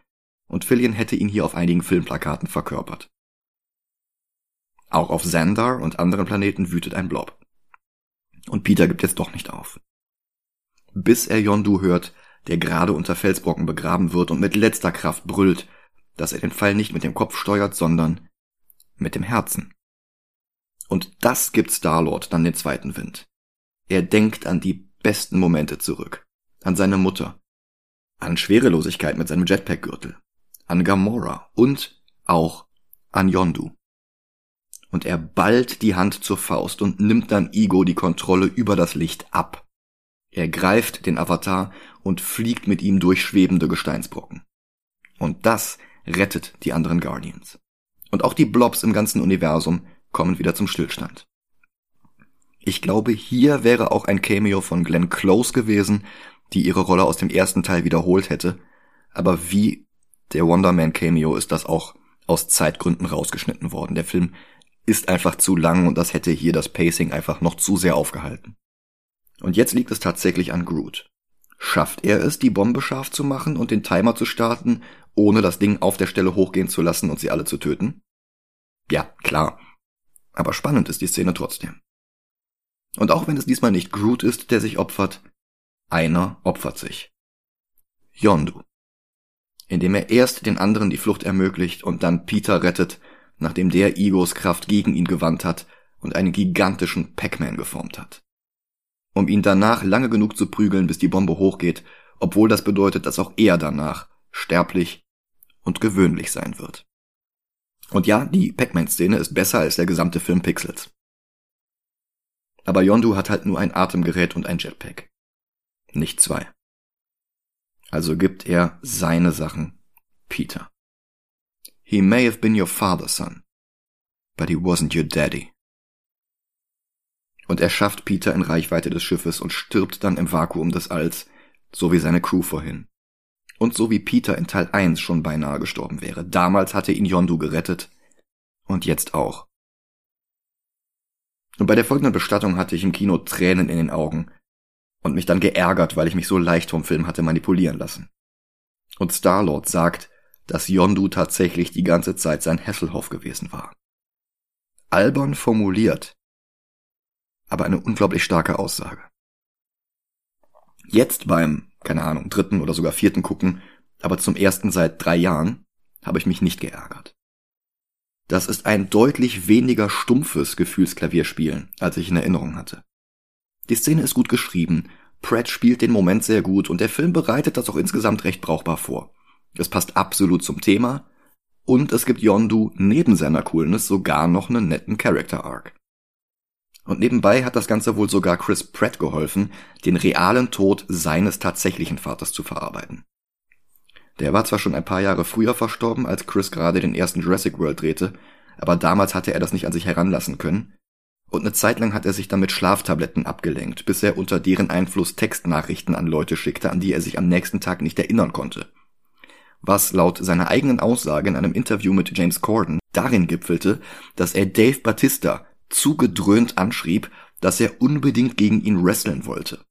Und Fillion hätte ihn hier auf einigen Filmplakaten verkörpert. Auch auf Xandar und anderen Planeten wütet ein Blob. Und Peter gibt jetzt doch nicht auf. Bis er Yondu hört, der gerade unter Felsbrocken begraben wird und mit letzter Kraft brüllt, dass er den Fall nicht mit dem Kopf steuert, sondern mit dem Herzen. Und das gibt Starlord dann den zweiten Wind. Er denkt an die besten Momente zurück. An seine Mutter. An Schwerelosigkeit mit seinem Jetpack-Gürtel. An Gamora und auch an Yondu. Und er ballt die Hand zur Faust und nimmt dann Igo die Kontrolle über das Licht ab. Er greift den Avatar und fliegt mit ihm durch schwebende Gesteinsbrocken. Und das rettet die anderen Guardians. Und auch die Blobs im ganzen Universum kommen wieder zum Stillstand. Ich glaube, hier wäre auch ein Cameo von Glenn Close gewesen, die ihre Rolle aus dem ersten Teil wiederholt hätte. Aber wie der Wonder Man Cameo ist das auch aus Zeitgründen rausgeschnitten worden. Der Film ist einfach zu lang und das hätte hier das Pacing einfach noch zu sehr aufgehalten. Und jetzt liegt es tatsächlich an Groot. Schafft er es, die Bombe scharf zu machen und den Timer zu starten, ohne das Ding auf der Stelle hochgehen zu lassen und sie alle zu töten? Ja, klar. Aber spannend ist die Szene trotzdem. Und auch wenn es diesmal nicht Groot ist, der sich opfert, einer opfert sich. Yondu. Indem er erst den anderen die Flucht ermöglicht und dann Peter rettet, nachdem der Igos Kraft gegen ihn gewandt hat und einen gigantischen Pac-Man geformt hat. Um ihn danach lange genug zu prügeln, bis die Bombe hochgeht, obwohl das bedeutet, dass auch er danach sterblich und gewöhnlich sein wird. Und ja, die Pac-Man-Szene ist besser als der gesamte Film Pixels. Aber Yondu hat halt nur ein Atemgerät und ein Jetpack. Nicht zwei. Also gibt er seine Sachen Peter. He may have been your father, son, but he wasn't your daddy. Und er schafft Peter in Reichweite des Schiffes und stirbt dann im Vakuum des Alls, so wie seine Crew vorhin. Und so wie Peter in Teil 1 schon beinahe gestorben wäre. Damals hatte ihn Yondu gerettet. Und jetzt auch. Und bei der folgenden Bestattung hatte ich im Kino Tränen in den Augen und mich dann geärgert, weil ich mich so leicht vom Film hatte manipulieren lassen. Und Starlord sagt, dass Yondu tatsächlich die ganze Zeit sein Hasselhoff gewesen war. Albern formuliert, aber eine unglaublich starke Aussage. Jetzt beim, keine Ahnung, dritten oder sogar vierten Gucken, aber zum ersten seit drei Jahren, habe ich mich nicht geärgert. Das ist ein deutlich weniger stumpfes Gefühlsklavierspielen, als ich in Erinnerung hatte. Die Szene ist gut geschrieben, Pratt spielt den Moment sehr gut und der Film bereitet das auch insgesamt recht brauchbar vor. Es passt absolut zum Thema und es gibt Yondu neben seiner Coolness sogar noch einen netten Character Arc. Und nebenbei hat das Ganze wohl sogar Chris Pratt geholfen, den realen Tod seines tatsächlichen Vaters zu verarbeiten. Der war zwar schon ein paar Jahre früher verstorben, als Chris gerade den ersten Jurassic World drehte, aber damals hatte er das nicht an sich heranlassen können. Und eine Zeit lang hat er sich dann mit Schlaftabletten abgelenkt, bis er unter deren Einfluss Textnachrichten an Leute schickte, an die er sich am nächsten Tag nicht erinnern konnte. Was laut seiner eigenen Aussage in einem Interview mit James Corden darin gipfelte, dass er Dave Batista zugedröhnt anschrieb, dass er unbedingt gegen ihn wresteln wollte.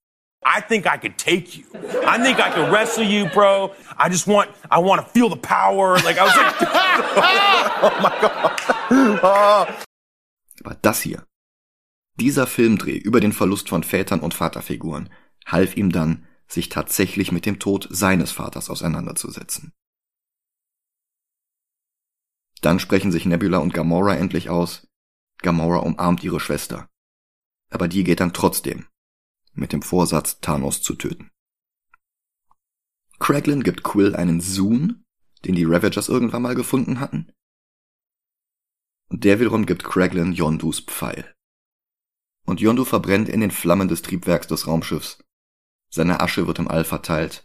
I think I could take you. I think I could wrestle you, bro. I just want, I want to feel the power. Like I was like, [LAUGHS] oh my god. Oh. Aber das hier, dieser Filmdreh über den Verlust von Vätern und Vaterfiguren, half ihm dann, sich tatsächlich mit dem Tod seines Vaters auseinanderzusetzen. Dann sprechen sich Nebula und Gamora endlich aus. Gamora umarmt ihre Schwester. Aber die geht dann trotzdem mit dem Vorsatz, Thanos zu töten. Kraglin gibt Quill einen Zoom, den die Ravagers irgendwann mal gefunden hatten. Der wiederum gibt Kraglin Yondus Pfeil. Und Yondu verbrennt in den Flammen des Triebwerks des Raumschiffs. Seine Asche wird im All verteilt.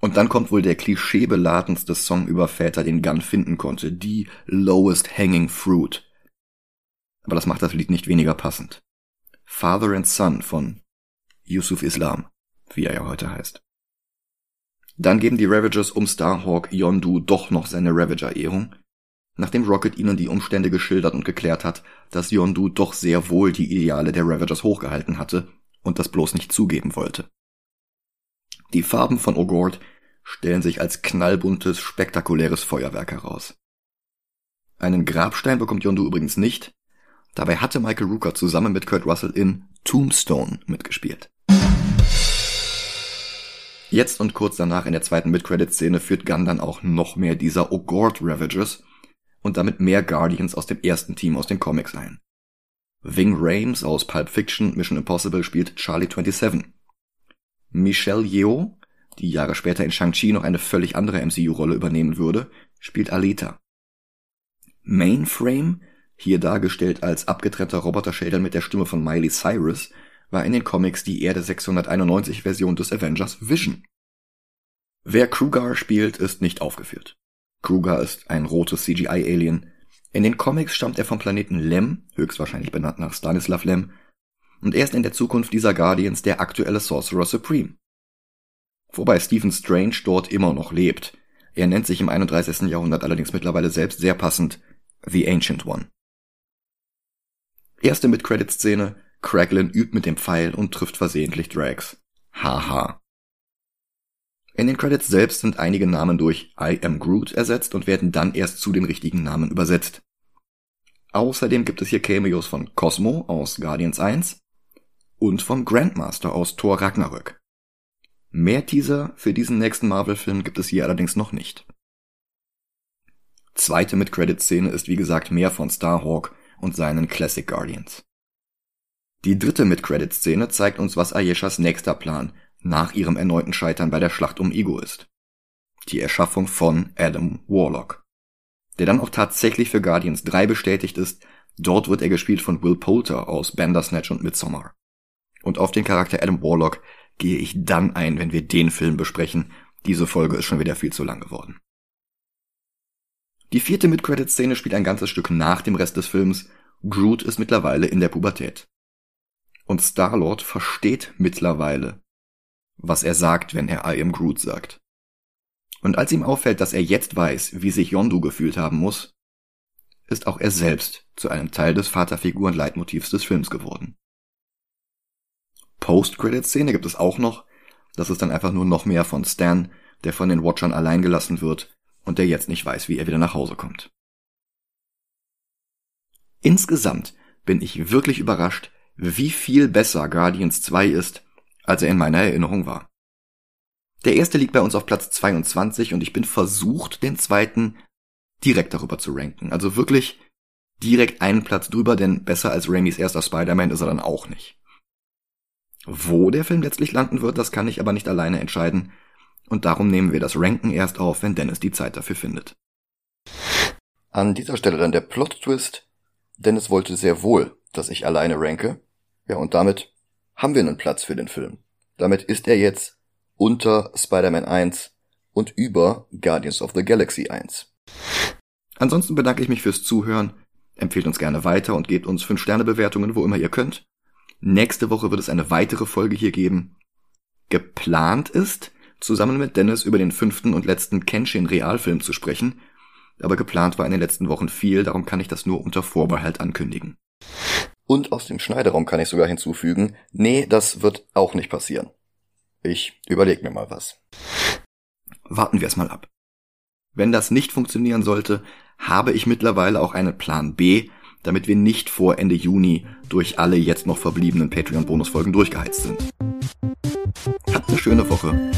Und dann kommt wohl der klischeebeladenste Song über Väter, den Gunn finden konnte, die Lowest Hanging Fruit. Aber das macht das Lied nicht weniger passend. Father and Son von Yusuf Islam, wie er ja heute heißt. Dann geben die Ravagers um Starhawk Yondu doch noch seine Ravager-Ehrung, nachdem Rocket ihnen die Umstände geschildert und geklärt hat, dass Yondu doch sehr wohl die Ideale der Ravagers hochgehalten hatte und das bloß nicht zugeben wollte. Die Farben von Ogord stellen sich als knallbuntes, spektakuläres Feuerwerk heraus. Einen Grabstein bekommt Yondu übrigens nicht, dabei hatte Michael Rooker zusammen mit Kurt Russell in Tombstone mitgespielt. Jetzt und kurz danach in der zweiten Mid-Credit-Szene führt Gunn dann auch noch mehr dieser Ogord Ravagers und damit mehr Guardians aus dem ersten Team aus den Comics ein. Ving Rames aus Pulp Fiction Mission Impossible spielt Charlie 27. Michelle Yeoh, die Jahre später in Shang-Chi noch eine völlig andere MCU-Rolle übernehmen würde, spielt Alita. Mainframe, hier dargestellt als abgetrennter Roboterschädel mit der Stimme von Miley Cyrus, war in den Comics die Erde 691 Version des Avengers Vision. Wer Krugar spielt, ist nicht aufgeführt. Krugar ist ein rotes CGI-Alien. In den Comics stammt er vom Planeten Lem, höchstwahrscheinlich benannt nach Stanislav Lem, und er ist in der Zukunft dieser Guardians der aktuelle Sorcerer Supreme. Wobei Stephen Strange dort immer noch lebt. Er nennt sich im 31. Jahrhundert allerdings mittlerweile selbst sehr passend The Ancient One. Erste Mid-Credit-Szene, Kraglin übt mit dem Pfeil und trifft versehentlich Drax. Haha. In den Credits selbst sind einige Namen durch I am Groot ersetzt und werden dann erst zu den richtigen Namen übersetzt. Außerdem gibt es hier Cameos von Cosmo aus Guardians 1 und vom Grandmaster aus Thor Ragnarök. Mehr Teaser für diesen nächsten Marvel-Film gibt es hier allerdings noch nicht. Zweite Mid-Credit-Szene ist wie gesagt mehr von Starhawk und seinen Classic Guardians. Die dritte Mid-Credit-Szene zeigt uns, was Ayeshas nächster Plan nach ihrem erneuten Scheitern bei der Schlacht um Ego ist. Die Erschaffung von Adam Warlock. Der dann auch tatsächlich für Guardians 3 bestätigt ist, dort wird er gespielt von Will Poulter aus Bandersnatch und Midsommar. Und auf den Charakter Adam Warlock gehe ich dann ein, wenn wir den Film besprechen. Diese Folge ist schon wieder viel zu lang geworden. Die vierte Mid-Credit-Szene spielt ein ganzes Stück nach dem Rest des Films. Groot ist mittlerweile in der Pubertät. Und Star-Lord versteht mittlerweile, was er sagt, wenn er I am Groot sagt. Und als ihm auffällt, dass er jetzt weiß, wie sich Yondu gefühlt haben muss, ist auch er selbst zu einem Teil des Vaterfiguren-Leitmotivs des Films geworden. Post-Credit-Szene gibt es auch noch. Das ist dann einfach nur noch mehr von Stan, der von den Watchern allein gelassen wird und der jetzt nicht weiß, wie er wieder nach Hause kommt. Insgesamt bin ich wirklich überrascht, wie viel besser Guardians 2 ist als er in meiner Erinnerung war. Der erste liegt bei uns auf Platz 22 und ich bin versucht, den zweiten direkt darüber zu ranken. Also wirklich direkt einen Platz drüber, denn besser als Raimis erster Spider-Man ist er dann auch nicht. Wo der Film letztlich landen wird, das kann ich aber nicht alleine entscheiden. Und darum nehmen wir das Ranken erst auf, wenn Dennis die Zeit dafür findet. An dieser Stelle dann der Plot-Twist. Dennis wollte sehr wohl, dass ich alleine ranke. Ja, und damit haben wir einen Platz für den Film. Damit ist er jetzt unter Spider-Man 1 und über Guardians of the Galaxy 1. Ansonsten bedanke ich mich fürs Zuhören, empfehlt uns gerne weiter und gebt uns 5-Sterne-Bewertungen, wo immer ihr könnt. Nächste Woche wird es eine weitere Folge hier geben. Geplant ist, zusammen mit Dennis über den fünften und letzten Kenshin-Realfilm zu sprechen, aber geplant war in den letzten Wochen viel, darum kann ich das nur unter Vorbehalt ankündigen. Und aus dem Schneideraum kann ich sogar hinzufügen, nee, das wird auch nicht passieren. Ich überleg mir mal was. Warten wir es mal ab. Wenn das nicht funktionieren sollte, habe ich mittlerweile auch einen Plan B, damit wir nicht vor Ende Juni durch alle jetzt noch verbliebenen Patreon-Bonusfolgen durchgeheizt sind. Habt eine schöne Woche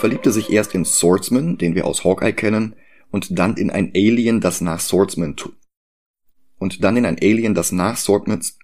verliebte sich erst in Swordsman, den wir aus Hawkeye kennen, und dann in ein Alien, das nach Swordsman und dann in ein Alien, das nach Swordsmans